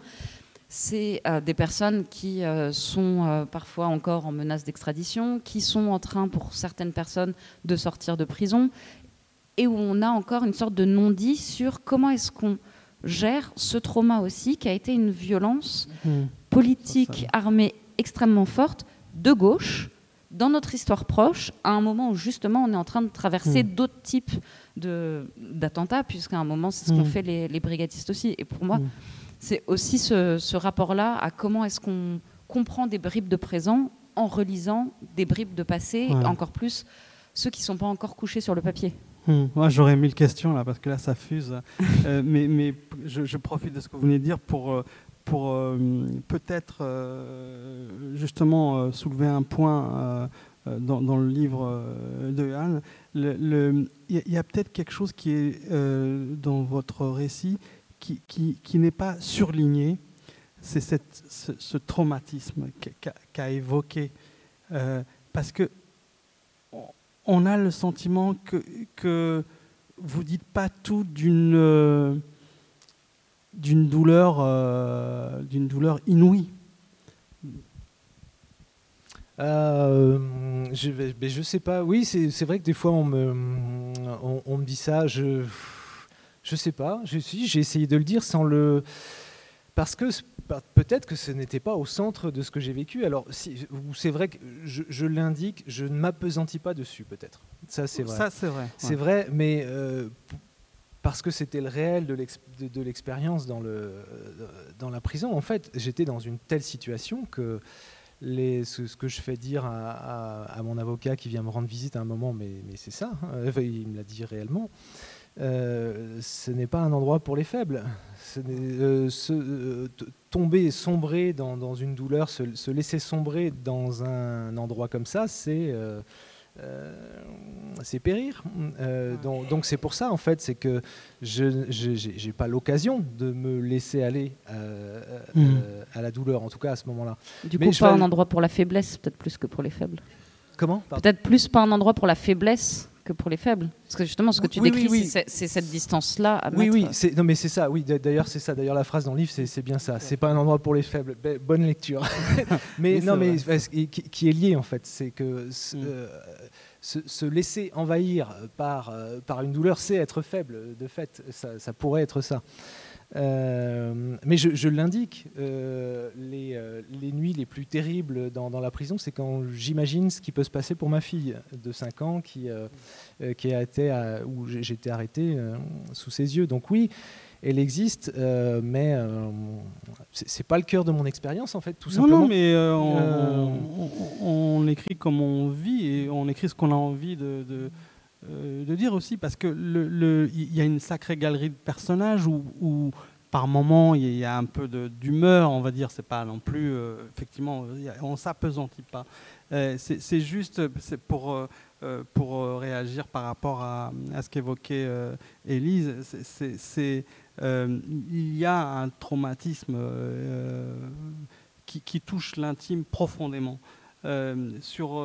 c'est euh, des personnes qui euh, sont euh, parfois encore en menace d'extradition, qui sont en train, pour certaines personnes, de sortir de prison, et où on a encore une sorte de non-dit sur comment est-ce qu'on gère ce trauma aussi, qui a été une violence mmh. politique, armée extrêmement forte, de gauche, dans notre histoire proche, à un moment où justement on est en train de traverser mmh. d'autres types d'attentats, puisqu'à un moment c'est ce qu'ont mmh. fait les, les, brigadistes aussi. Et pour moi, c'est aussi ce, rapport-là à comment est-ce qu'on comprend des bribes de présent en relisant des bribes de passé, et encore plus ceux qui ne sont pas encore couchés sur le papier. Hmm. Moi, j'aurais mille questions là, parce que là, ça fuse. Euh, <laughs> mais, je, profite de ce que vous venez de dire pour, euh, pour euh, peut-être justement soulever un point dans, le livre de Anne. Il y a, peut-être quelque chose qui est dans votre récit qui, qui, n'est pas surligné, c'est ce, ce, traumatisme qu'a évoqué. Parce que on a le sentiment que, vous dites pas tout d'une euh, d'une douleur euh, d'une douleur inouïe. je, ne je sais pas. Oui, c'est vrai que des fois on me, on me dit ça. Je, je sais pas. J'ai essayé de le dire sans le. Parce que peut-être que ce n'était pas au centre de ce que j'ai vécu. Alors, si, c'est vrai que je, l'indique, je ne m'apesantis pas dessus, peut-être. Ça, c'est vrai. Ça, c'est vrai. C'est vrai, mais euh, parce que c'était le réel de l'expérience dans, le, dans la prison. En fait, j'étais dans une telle situation que les, ce, que je fais dire à, mon avocat qui vient me rendre visite à un moment, mais, mais c'est ça, hein, <laughs> il me l'a dit réellement. Euh, ce n'est pas un endroit pour les faibles. Euh, euh, tomber et sombrer dans, une douleur, se, laisser sombrer dans un endroit comme ça, c'est c'est périr. donc c'est pour ça en fait, c'est que je n'ai pas l'occasion de me laisser aller mmh. à la douleur, en tout cas à ce moment-là. Du coup, pas un endroit pour la faiblesse, peut-être plus que pour les faibles. Comment? Peut-être plus pas un endroit pour la faiblesse que pour les faibles. Parce que justement, ce que tu décris, c'est cette distance-là Oui, oui, non, mais c'est ça. Oui, d'ailleurs, c'est ça. D'ailleurs, la phrase dans le livre, c'est bien ça. C'est pas un endroit pour les faibles. bonne lecture. <laughs> <laughs> mais non, mais qui, est lié en fait, c'est que mm. euh, se, laisser envahir par euh, par une douleur, c'est être faible. De fait, ça, ça pourrait être ça. Euh, mais je, l'indique, euh, euh, les, les plus terribles dans, la prison, c'est quand j'imagine ce qui peut se passer pour ma fille de 5 ans qui, qui a été où j'étais arrêté sous ses yeux. Donc oui, elle existe, mais c'est pas le cœur de mon expérience en fait, tout simplement. Non, mais on, écrit comme on vit et on écrit ce qu'on a envie de, euh, de dire aussi, parce que le, il y a une sacrée galerie de personnages où, par moment il y a un peu d'humeur, on va dire, c'est pas non plus, euh, effectivement, on s'apesantit pas. Euh, c'est juste pour, pour réagir par rapport à, ce qu'évoquait Élise, il y a un traumatisme qui, touche l'intime profondément. sur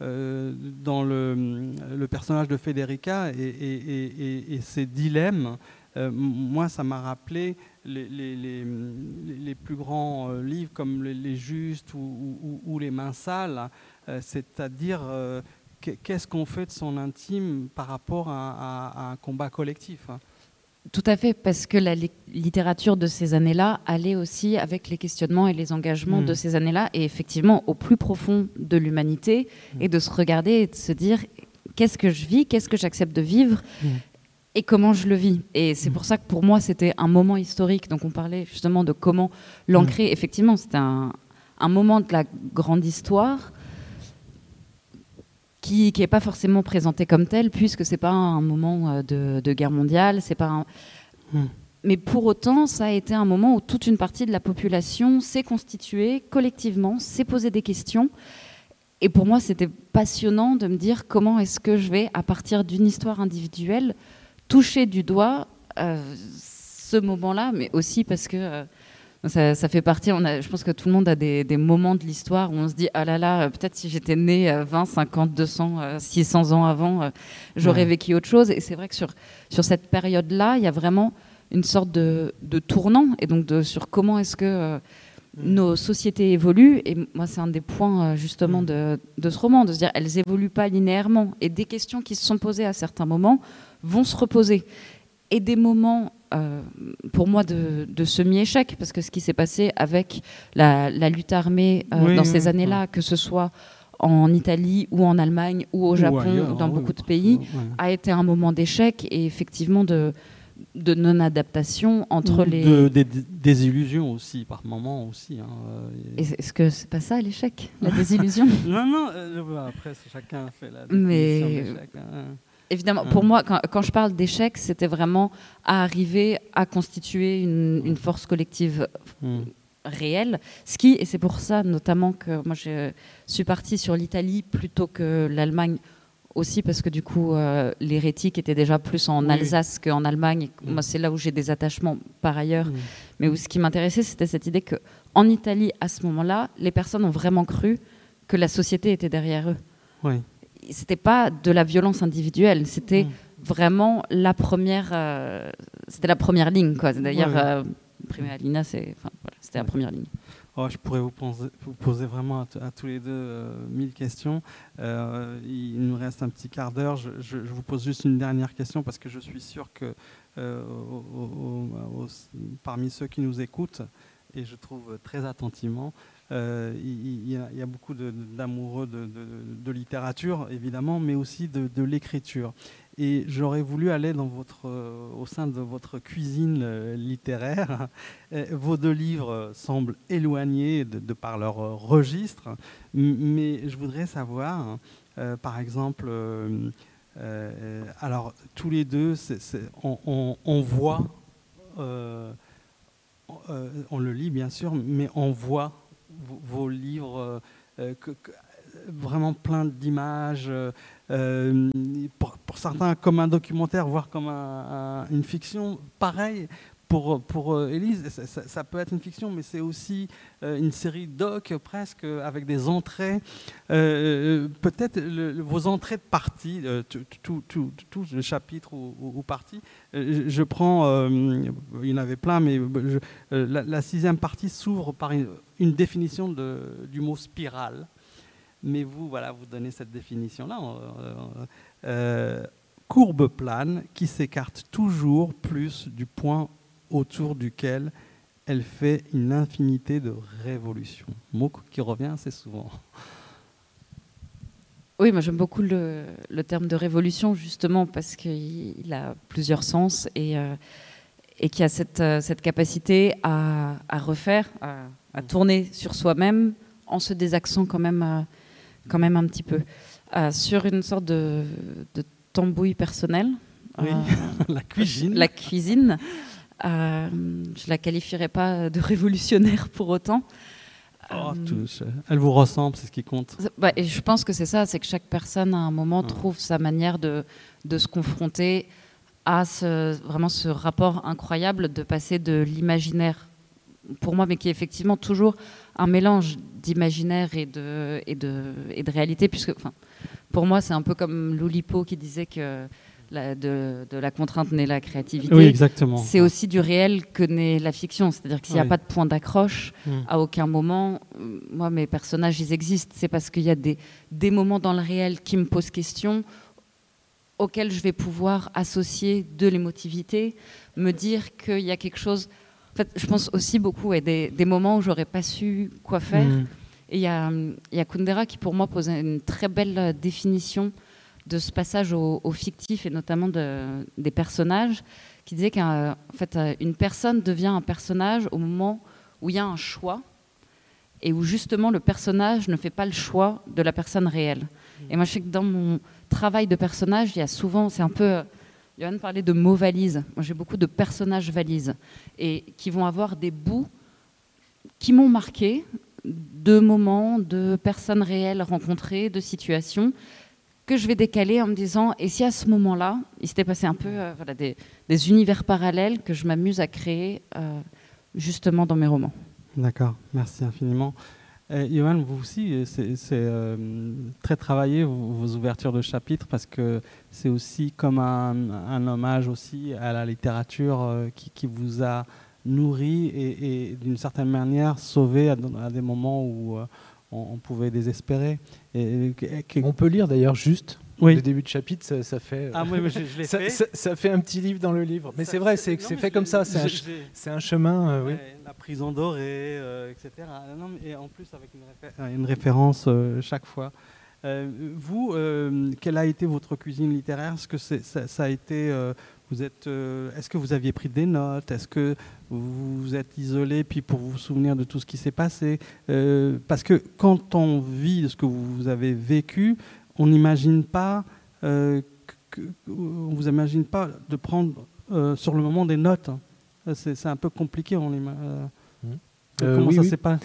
euh, dans le, personnage de Federica et, ses dilemmes. Euh, moi, ça m'a rappelé les, les, plus grands euh, livres comme Les, Justes ou, Les Mains Sales, c'est-à-dire qu'est-ce qu'on fait de son intime par rapport à un combat collectif. Tout à fait, parce que la littérature de ces années-là allait aussi avec les questionnements et les engagements de mm. ces années-là, et effectivement au plus profond de l'humanité, mm. et de se regarder et de se dire qu'est-ce que je vis, qu'est-ce que j'accepte de vivre, mm. Et comment je le vis. Et c'est pour ça que pour moi c'était un moment historique, donc on parlait justement de comment l'ancrer. Effectivement, c'était un, un moment de la grande histoire qui n'est pas forcément présenté comme tel, puisque c'est pas un moment euh, de, guerre mondiale, c'est pas hmm. Mais pour autant, ça a été un moment où toute une partie de la population s'est constituée collectivement, s'est posé des questions. Et pour moi, c'était passionnant de me dire comment est-ce que je vais, à partir d'une histoire individuelle, toucher du doigt euh, ce moment-là, mais aussi parce que euh, Ça, fait partie, on a, je pense que tout le monde a des, moments de l'histoire où on se dit Ah là là, peut-être si j'étais né 20, 50, 200, 600 ans avant, euh, j'aurais vécu autre chose. Et c'est vrai que sur, sur cette période-là, il y a vraiment une sorte de, tournant, et donc de, sur comment est-ce que euh, mm. nos sociétés évoluent. Et moi, c'est un des points euh, justement mm. de, de, ce roman, de se dire elles évoluent pas linéairement. Et des questions qui se sont posées à certains moments vont se reposer. Et des moments euh, pour moi de, semi-échec, parce que ce qui s'est passé avec la, lutte armée euh, dans ces années-là, que ce soit en Italie ou en Allemagne ou au Japon ou dans beaucoup de pays, a été un moment d'échec et effectivement de, de non-adaptation entre les... De, des désillusions aussi, par moments aussi. Hein, euh, est-ce que c'est pas ça l'échec, la désillusion? <laughs> Non, non, après chacun fait la définition Mais... Hein. Évidemment, pour mm. moi, quand, je parle d'échec, c'était vraiment à arriver à constituer une, force collective mm. réelle. Ce qui, et c'est pour ça notamment que moi je suis partie sur l'Italie plutôt que l'Allemagne aussi parce que du coup euh, l'hérétique était déjà plus en Alsace qu'en Allemagne. Mm. Moi c'est là où j'ai des attachements par ailleurs. Mais où ce qui m'intéressait c'était cette idée que en Italie à ce moment-là, les personnes ont vraiment cru que la société était derrière eux. C'était pas de la violence individuelle, c'était mm. vraiment la première, euh, c'était la première ligne quoi. D'ailleurs, ouais, ouais. c'est, c'était la première ligne. Oh, je pourrais vous poser, vous poser vraiment à, tous les deux euh, mille questions. Euh, il nous reste un petit quart d'heure. Je, je, vous pose juste une dernière question parce que je suis sûr que parmi ceux qui nous écoutent, et je trouve très attentivement, euh, il, y a, beaucoup d'amoureux de, littérature, évidemment, mais aussi de, l'écriture. Et j'aurais voulu aller dans votre, euh, au sein de votre cuisine euh, littéraire. <laughs> vos deux livres semblent éloignés de, par leur registre, mais je voudrais savoir, par exemple, alors tous les deux, on, voit, on le lit bien sûr, mais on voit vos, livres euh, euh, vraiment plein d'images, euh, pour, certains comme un documentaire, voire comme une fiction. Pareil, pour, pour Élise, ça, peut être une fiction, mais c'est aussi une série doc presque avec des entrées. Peut-être vos entrées de partie, tout, tout, tout, le chapitre ou, ou, partie. Je, prends, il y en avait plein, mais la, sixième partie s'ouvre par une, définition du mot spirale. Mais vous, voilà, vous donnez cette définition-là. Euh, euh, courbe plane qui s'écarte toujours plus du point autour duquel elle fait une infinité de révolutions. Mot qui revient assez souvent. Oui, moi j'aime beaucoup le, terme de révolution justement parce qu'il a plusieurs sens et, euh, et qui a cette, cette capacité à, à refaire, à, à tourner sur soi-même en se désaxant quand même, euh, quand même un petit peu. Euh, sur une sorte de, tambouille personnelle. Oui, euh, <laughs> la cuisine. La cuisine. Je la qualifierais pas de révolutionnaire pour autant. Oh, Elle vous ressemble, c'est ce qui compte. Bah, et je pense que c'est ça, c'est que chaque personne à un moment trouve sa manière de, de se confronter à ce, vraiment ce rapport incroyable de passer de l'imaginaire pour moi, mais qui est effectivement toujours un mélange d'imaginaire et de, et, de, et de réalité, puisque enfin, pour moi, c'est un peu comme Loulipo qui disait que la, de, de, la contrainte naît la créativité. Oui, exactement. C'est aussi du réel que naît la fiction. C'est-à-dire qu'il n'y a pas de point d'accroche mm. à aucun moment. Moi, mes personnages, ils existent. C'est parce qu'il y a des, des moments dans le réel qui me posent question auxquels je vais pouvoir associer de l'émotivité, me dire qu'il y a quelque chose fait, je pense aussi beaucoup à des, moments où j'aurais pas su quoi faire. Mm. Et il y a, y a, Kundera qui, pour moi, posait une très belle définition de ce passage au, fictif et notamment de, des personnages, qui disait qu'une fait, une personne devient un personnage au moment où il y a un choix et où justement le personnage ne fait pas le choix de la personne réelle. Et moi, je sais que dans mon travail de personnage, il y a souvent, c'est un peu Johan parlait de mots valises. Moi, j'ai beaucoup de personnages valises et qui vont avoir des bouts qui m'ont marqué de moments, de personnes réelles rencontrées, de situations que je vais décaler en me disant et si à ce moment-là, il s'était passé un peu euh, des, univers parallèles que je m'amuse à créer euh, justement dans mes romans. D'accord, merci infiniment. Johan, vous aussi, c'est euh, très travaillé vos, ouvertures de chapitres parce que c'est aussi comme un, hommage aussi à la littérature qui, vous a nourri et, d'une certaine manière sauvé à, des moments où on, pouvait désespérer. Et, on peut lire d'ailleurs juste oui. Le début de chapitre, ça, fait. Ah oui, je, je ça, fait. Ça, fait un petit livre dans le livre. Mais c'est vrai, c'est fait comme ça. C'est un, chemin. Euh, oui. La prison dorée, euh, etc. Non, et en plus, avec une, référence euh, chaque fois. vous, quelle a été votre cuisine littéraire? Est-ce que ça, a été. Vous êtes. Est-ce que vous aviez pris des notes? Est-ce que vous vous êtes isolé? Puis pour vous souvenir de tout ce qui s'est passé Parce que quand on vit ce que vous avez vécu, on n'imagine pas, euh, on vous imagine pas de prendre euh, sur le moment des notes. C'est un peu compliqué. On euh. Comment ça s'est passé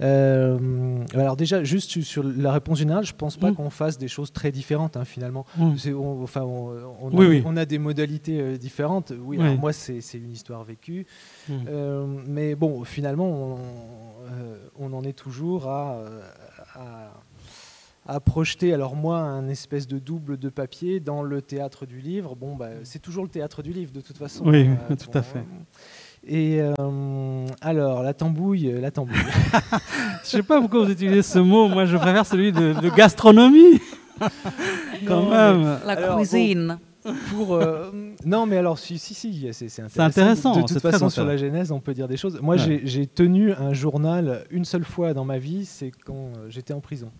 Alors déjà, juste sur la réponse générale, je pense pas mmh. qu'on fasse des choses très différentes hein, finalement. Mmh. On, enfin, on, a, des modalités différentes. Oui, moi c'est une histoire vécue, mais bon, finalement, on, en est toujours à à projeter, alors moi, un espèce de double de papier dans le théâtre du livre. Bon, bah, c'est toujours le théâtre du livre, de toute façon. Oui, euh, <laughs> tout à fait. Et euh, alors, la tambouille, la tambouille. <laughs> je sais pas pourquoi vous utilisez ce mot. Moi, je préfère celui de, gastronomie. <laughs> Quand même. La cuisine. pour euh, <laughs> non mais alors si si si c'est intéressant. intéressant. De, toute façon sur la genèse on peut dire des choses. Moi j'ai tenu un journal une seule fois dans ma vie, c'est quand j'étais en prison.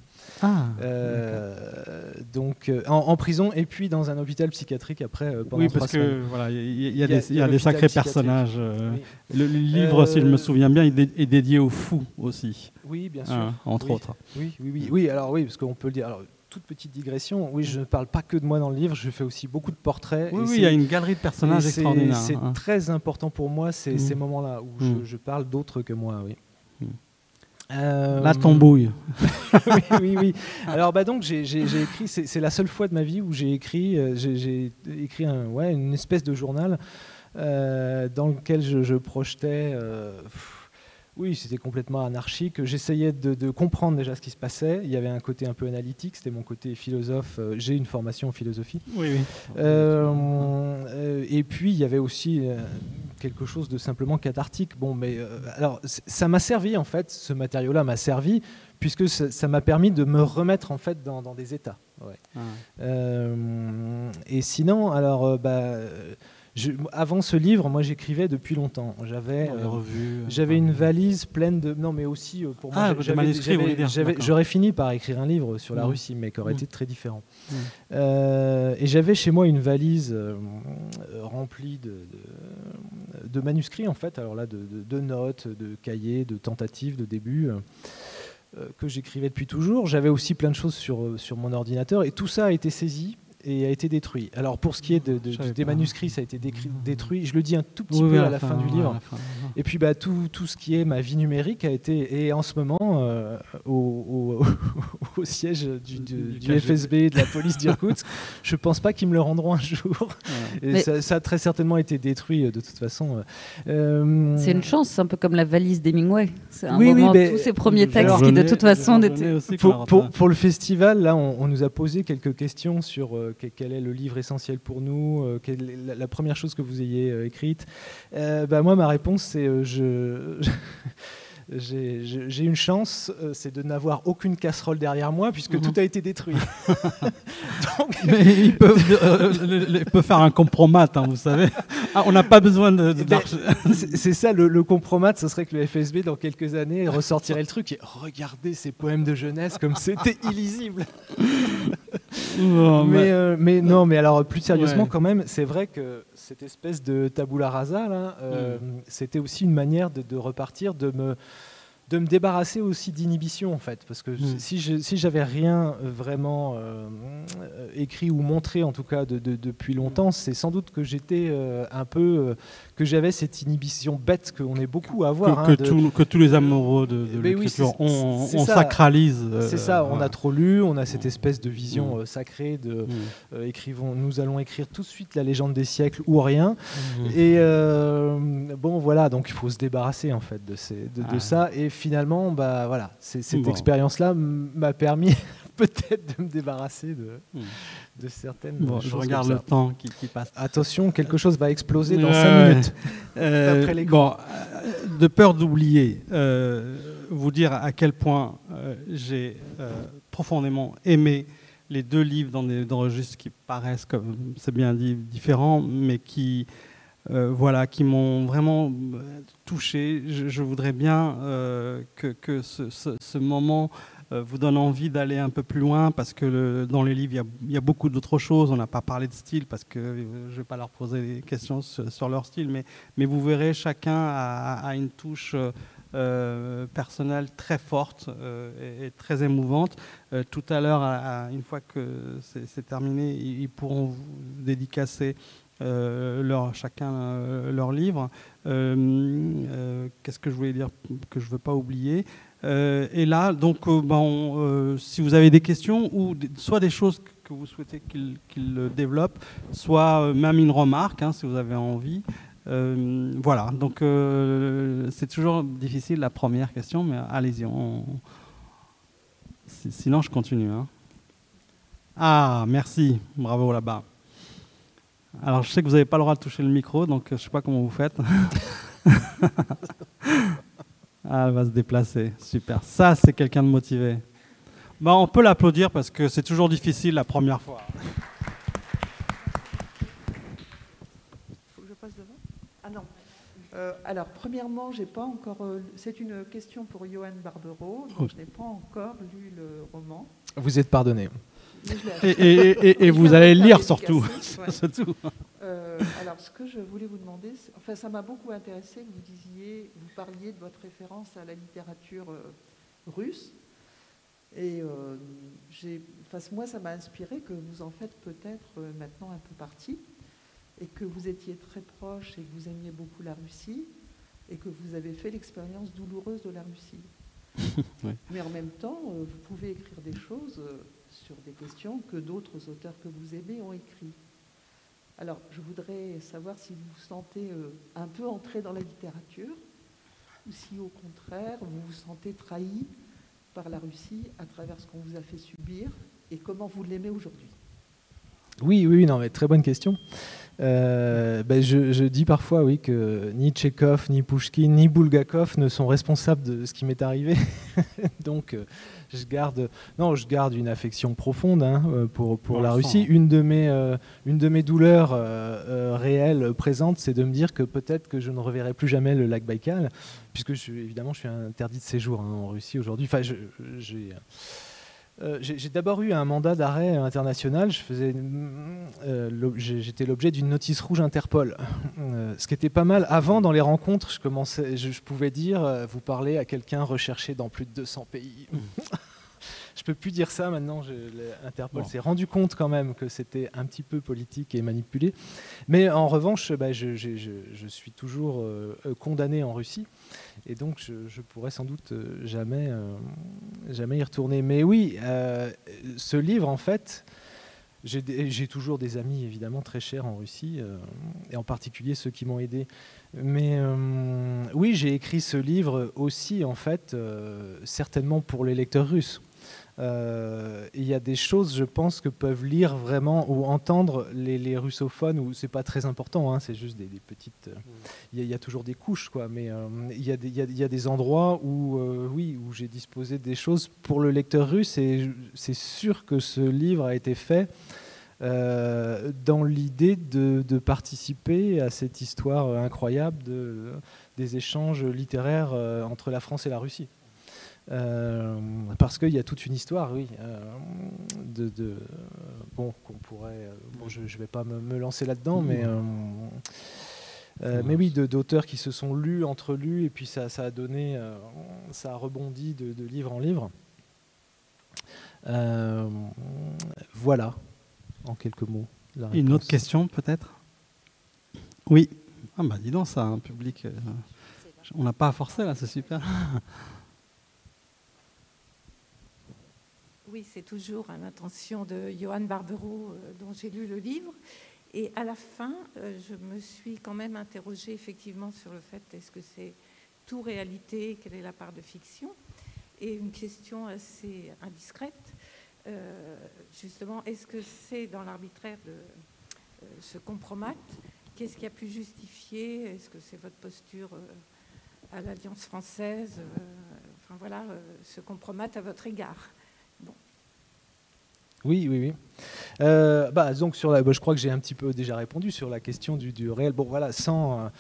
Ah, euh, donc euh, en, prison et puis dans un hôpital psychiatrique après euh, pendant Oui, parce que voilà, il y, a des, sacrés personnages. Le, livre, si je me souviens bien, est dédié aux fous aussi. Oui, bien sûr. entre autres. Oui, oui, oui, oui. Alors oui, parce qu'on peut le dire. Alors, toute petite digression, oui, je ne parle pas que de moi dans le livre, je fais aussi beaucoup de portraits. Oui, oui il y a une galerie de personnages extraordinaires. C'est hein. très important pour moi, ces, mm. ces moments-là où je, mm. je, parle d'autres que moi, oui. Euh... La tambouille. <laughs> oui, oui, oui. Alors bah donc j'ai écrit, c'est la seule fois de ma vie où j'ai écrit, euh, j'ai écrit un, ouais, une espèce de journal euh, dans lequel je, je projetais. Oui, c'était complètement anarchique. J'essayais de, comprendre déjà ce qui se passait. Il y avait un côté un peu analytique, c'était mon côté philosophe. Euh, j'ai une formation en philosophie. Oui, oui. Euh, euh, et puis, il y avait aussi quelque chose de simplement cathartique. Bon, mais alors, ça m'a servi, en fait, ce matériau-là m'a servi, puisque ça m'a permis de me remettre, en fait, dans, des états. Ah. et sinon, alors, bah avant ce livre, moi j'écrivais depuis longtemps. J'avais euh, j'avais une valise pleine de non mais aussi euh, pour moi ah, j'aurais fini par écrire un livre sur la mmh. Russie mais qui aurait mmh. été très différent. Mmh. Euh, et j'avais chez moi une valise remplie de, de, manuscrits en fait. Alors là de, notes, de cahiers, de tentatives, de débuts que j'écrivais depuis toujours. J'avais aussi plein de choses sur, sur mon ordinateur et tout ça a été saisi et a été détruit. Alors pour ce qui est de, des manuscrits, ça a été détruit. Je le dis un tout petit peu à la, fin, du livre. Et puis bah, tout, tout, ce qui est ma vie numérique a été et en ce moment euh, au, au, <laughs> siège du, du, FSB de la police d'Irkoutsk. je pense pas qu'ils me le rendront un jour. Et ça, a très certainement été détruit euh, de toute façon. Euh, c'est une chance, un peu comme la valise d'Hemingway. C'est un oui, moment, tous ces premiers textes qui de toute façon étaient... Pour, pour, pour, le festival, là, on, on, nous a posé quelques questions sur quel est le livre essentiel pour nous, euh, quelle est la, première chose que vous ayez euh, écrite. Euh, bah, moi, ma réponse, c'est <laughs> je j'ai une chance, c'est de n'avoir aucune casserole derrière moi puisque mhm. tout a été détruit. <laughs> <laughs> Mais il peut, euh, faire un compromat, hein, vous savez. Ah, on n'a pas besoin de. Eh ben, c'est ça le, le, compromat, ce serait que le FSB dans quelques années ressortirait le truc et regardez ces poèmes de jeunesse comme c'était illisible. Mais, euh, mais non, mais alors plus sérieusement quand même, c'est vrai que cette espèce de tabula rasa là, mm. c'était aussi une manière de, de repartir, de me de me débarrasser aussi d'inhibition en fait. Parce que mm. si je, si j'avais rien euh, vraiment euh, euh, écrit ou montré en tout cas de, depuis longtemps c'est sans doute que j'étais un peu que j'avais cette inhibition bête qu'on est beaucoup à avoir que, hein, que, tous les amoureux de, l'écriture on, sacralise c'est ça. on a trop lu on a cette mm. espèce de vision sacrée de écrivons nous allons écrire tout de suite la légende des siècles ou rien. Et bon voilà donc il faut se débarrasser en fait de, ces, de, ah. ça. Et finalement, bah, voilà, cette expérience-là m'a permis <laughs> peut-être de me débarrasser de, hmm. de certaines choses. Je regarde le temps qui, passe. Attention, quelque chose va exploser dans 5 minutes. Euh, bon, de peur d'oublier, euh, vous dire à quel point euh, j'ai profondément aimé les deux livres dans des registres qui paraissent, comme c'est bien dit, différents, mais qui euh, voilà, qui m'ont vraiment euh, touché. Je, voudrais bien euh, que, ce, moment vous donne envie d'aller un peu plus loin parce que dans les livres, il y a, beaucoup d'autres choses. On n'a pas parlé de style parce que je ne vais pas leur poser des questions sur, leur style, mais, vous verrez, chacun a, une touche personnelle très forte et, très émouvante. tout à l'heure, une fois que c'est terminé, ils pourront vous dédicacer euh, leur, chacun euh, leur livre. Euh, qu'est-ce que je voulais dire que je ne veux pas oublier? Et là, donc, bon, si vous avez des questions ou soit des choses que vous souhaitez qu'il développe, soit même une remarque, hein, si vous avez envie. voilà, donc c'est toujours difficile la première question, mais allez-y. Sinon, je continue. Hein. Ah, merci, bravo là-bas. Alors, je sais que vous n'avez pas le droit de toucher le micro, donc je ne sais pas comment vous faites. <laughs> ah, elle va se déplacer. Super. Ça, c'est quelqu'un de motivé. Bah, on peut l'applaudir parce que c'est toujours difficile la première fois. Faut que je passe devant? Ah non. Euh, alors, premièrement, j'ai pas encore. Euh, c'est une question pour Johan Barbero. Donc je n'ai pas encore lu le roman. Vous êtes pardonné. Et, vous allez lire surtout. <laughs> <laughs> Euh, alors, ce que je voulais vous demander, enfin, ça m'a beaucoup intéressé que vous disiez, vous parliez de votre référence à la littérature euh, russe. Et euh, moi, ça m'a inspiré que vous en faites peut-être euh, maintenant un peu partie, et que vous étiez très proche et que vous aimiez beaucoup la Russie, et que vous avez fait l'expérience douloureuse de la Russie. <laughs> Mais en même temps, vous pouvez écrire des choses sur des questions que d'autres auteurs que vous aimez ont écrit. Alors, je voudrais savoir si vous vous sentez euh, un peu entré dans la littérature, ou si au contraire, vous vous sentez trahi par la Russie à travers ce qu'on vous a fait subir, et comment vous l'aimez aujourd'hui. Oui, oui, non, mais très bonne question. Euh, ben je, dis parfois, oui, que ni Tchekhov, ni Pushkin, ni Bulgakov ne sont responsables de ce qui m'est arrivé. <laughs> Donc, euh, je garde, non, je garde une affection profonde hein, euh, pour, la Russie. Une de mes, une de mes douleurs réelles présentes, c'est de me dire que peut-être que je ne reverrai plus jamais le lac Baïkal, puisque je, évidemment, je suis interdit de séjour hein, en Russie aujourd'hui. Enfin, j'ai euh, j'ai d'abord eu un mandat d'arrêt international. Euh, j'étais l'objet d'une notice rouge Interpol, euh, ce qui était pas mal. Avant, dans les rencontres, je, commençais, je, pouvais dire, vous parlez à quelqu'un recherché dans plus de 200 pays. Je peux plus dire ça maintenant. Interpol s'est rendu compte quand même que c'était un petit peu politique et manipulé. Mais en revanche, bah, je, suis toujours euh, condamné en Russie. Et donc, je, pourrais sans doute euh, jamais, euh, jamais y retourner. Mais oui, ce livre, en fait, j'ai toujours des amis évidemment très chers en Russie, et en particulier ceux qui m'ont aidé. Mais oui, j'ai écrit ce livre aussi, en fait, certainement pour les lecteurs russes. Euh, il y a des choses, je pense, que peuvent lire vraiment ou entendre les, russophones, où c'est pas très important, hein, c'est juste des, petites. Euh, il y, a toujours des couches, quoi. Mais euh, il y, y, a des endroits où, oui, où j'ai disposé des choses pour le lecteur russe, et c'est sûr que ce livre a été fait. dans l'idée de, de, participer à cette histoire incroyable de, des échanges littéraires entre la France et la Russie. Euh, parce qu'il y a toute une histoire, oui, euh, de, bon, qu'on pourrait. Bon, je ne vais pas me, lancer là-dedans, mais mais oui, d'auteurs qui se sont lus, entrelus, et puis ça, ça a donné, ça a rebondi de, de livre en livre. voilà, en quelques mots. Une autre question peut-être? Oui. Ah bah dis donc, ça, un public. Euh, on n'a pas à forcer là, c'est super. <laughs> Oui, c'est toujours à l'intention de Johan Barbero euh, dont j'ai lu le livre. Et à la fin, euh, je me suis quand même interrogée effectivement sur le fait est-ce que c'est tout réalité, quelle est la part de fiction? Et une question assez indiscrète, justement, est-ce que c'est dans l'arbitraire de ce compromat? Qu'est-ce qui a pu justifier? Est-ce que c'est votre posture euh, à l'Alliance française? Euh, Enfin voilà, euh, ce compromat à votre égard. Oui, oui, oui. bah, donc sur la, bah, je crois que j'ai un petit peu déjà répondu sur la question du, réel. Bon, voilà, sans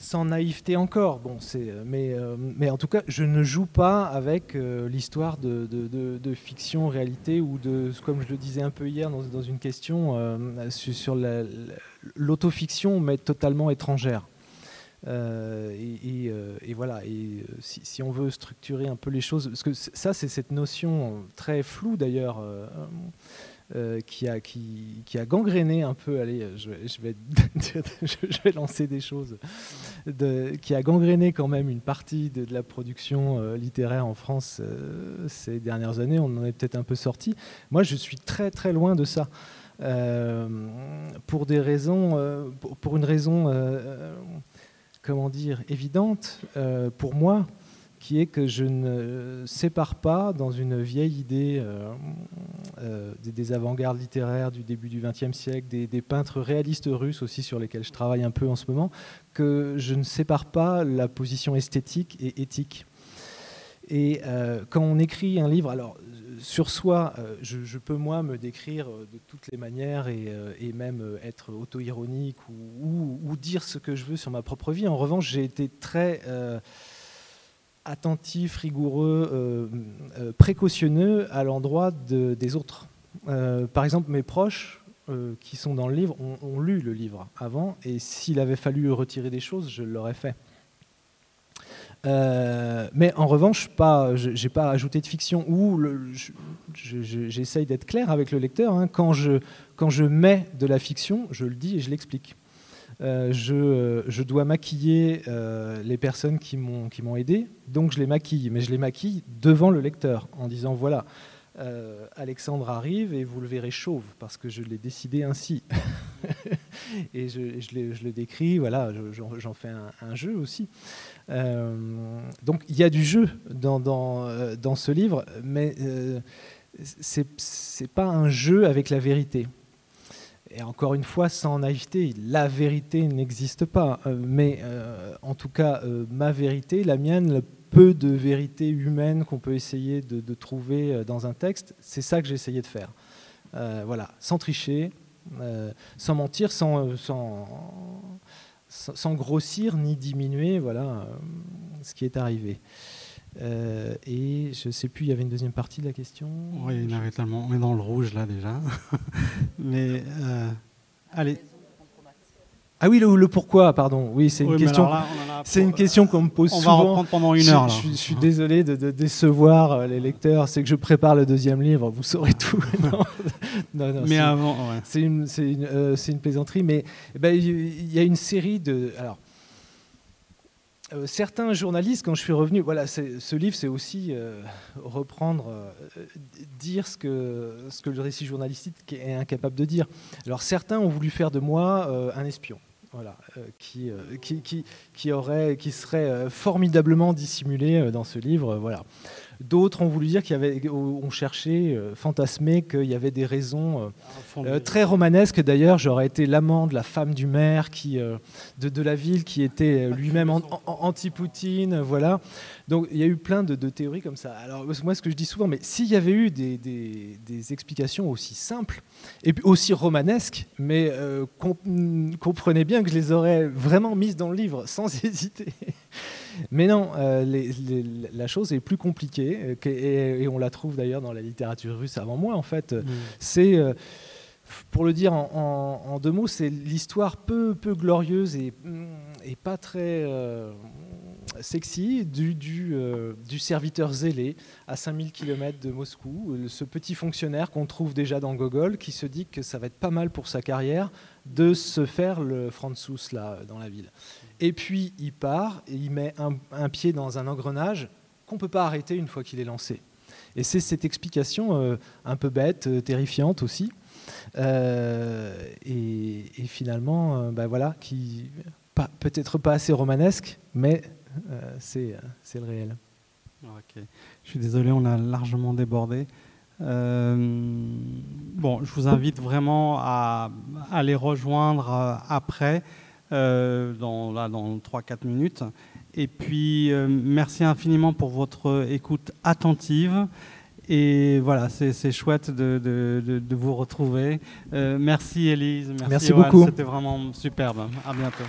sans naïveté encore. Bon, euh, mais, euh, mais en tout cas, je ne joue pas avec euh, l'histoire de, de, fiction, réalité, ou de, comme je le disais un peu hier dans une question, sur l'autofiction, mais totalement étrangère. Et, et, voilà, et si, si, on veut structurer un peu les choses, parce que ça, c'est cette notion très floue d'ailleurs euh, qui, a, gangréné un peu, allez, je, vais, je vais, <laughs> lancer des choses, qui a gangréné quand même une partie de, la production euh, littéraire en France euh, ces dernières années. On en est peut-être un peu sorti. Moi, je suis très très loin de ça. pour des raisons, pour une raison, comment dire, évidente pour moi, qui est que je ne sépare pas dans une vieille idée euh, euh, des, avant-gardes littéraires du début du XXe siècle, des, peintres réalistes russes aussi sur lesquels je travaille un peu en ce moment, que je ne sépare pas la position esthétique et éthique. Et euh, quand on écrit un livre, sur soi, je, peux moi me décrire de toutes les manières et, même être auto-ironique ou, dire ce que je veux sur ma propre vie. En revanche, j'ai été très attentif, rigoureux, euh, euh, précautionneux à l'endroit des autres. Euh, par exemple, mes proches qui sont dans le livre ont, lu le livre avant, et s'il avait fallu retirer des choses, je l'aurais fait. Mais en revanche, pas, je n'ai pas ajouté de fiction ou j'essaye d'être clair avec le lecteur. Hein. quand, je, quand je mets de la fiction, je le dis et je l'explique. Euh, euh, je, dois maquiller euh, les personnes qui m'ont aidé, donc je les maquille, mais je les maquille devant le lecteur en disant voilà, Alexandre arrive et vous le verrez chauve parce que je l'ai décidé ainsi. <laughs> et je, le décris, voilà, j'en fais un, jeu aussi. donc il y a du jeu dans, dans ce livre, mais c'est pas un jeu avec la vérité. Et encore une fois, sans naïveté, la vérité n'existe pas. Euh, mais euh, en tout cas, euh, ma vérité, la mienne, le peu de vérité humaine qu'on peut essayer de, trouver dans un texte, c'est ça que j'ai essayé de faire. voilà, sans tricher, sans mentir, sans, sans, sans, grossir ni diminuer voilà, ce qui est arrivé. Euh, et je ne sais plus, il y avait une deuxième partie de la question. Oui, il y en avait tellement. On est dans le rouge là déjà. <laughs> mais euh, allez. Ah oui, le, pourquoi, pardon. Oui, c'est une, question. C'est une question qu'on me pose on souvent. On va reprendre pendant une heure. Je, suis désolé de, décevoir euh, les lecteurs. C'est que je prépare le deuxième livre. Vous saurez tout. <laughs> non, non, mais avant, ouais. c'est une, une, une, plaisanterie. Mais eh ben, il y a une série de. Alors, euh, certains journalistes, quand je suis revenu, voilà, ce livre, c'est aussi euh, reprendre, euh, dire ce que, ce que le récit journalistique est incapable de dire. Alors certains ont voulu faire de moi un espion, voilà, qui, qui, qui, aurait, qui serait formidablement dissimulé dans ce livre. D'autres ont voulu dire qu'il y avait, ont cherché, euh, fantasmé qu'il y avait des raisons euh, euh, très romanesques. D'ailleurs, j'aurais été l'amant de la femme du maire qui, de, la ville qui était lui-même anti-Poutine. Voilà. Donc il y a eu plein de, théories comme ça. Alors moi, ce que je dis souvent, mais s'il y avait eu des, explications aussi simples et aussi romanesques, mais comprenez bien que je les aurais vraiment mises dans le livre sans <laughs> hésiter. Mais non, euh, la chose est plus compliquée, euh, et, on la trouve d'ailleurs dans la littérature russe avant moi, en fait. Mm. C'est. Euh, pour le dire en, deux mots, c'est l'histoire peu, peu glorieuse et, et pas très sexy du, du, du, serviteur zélé à 5000 km de Moscou, ce petit fonctionnaire qu'on trouve déjà dans Gogol qui se dit que ça va être pas mal pour sa carrière de se faire le Franzus là dans la ville. Et puis il part et il met un, pied dans un engrenage qu'on ne peut pas arrêter une fois qu'il est lancé. Et c'est cette explication euh, un peu bête, euh, terrifiante aussi, euh, et, finalement, bah voilà, qui peut-être pas assez romanesque, mais c'est le réel. Je suis désolé, on a largement débordé. Bon, je vous invite vraiment à, à les rejoindre après. Euh, dans, là, dans 3-4 minutes. Et puis, euh, merci infiniment pour votre écoute attentive. Et voilà, c'est chouette de, de, de, vous retrouver. Euh, merci Elise, merci, merci beaucoup. C'était vraiment superbe. À bientôt.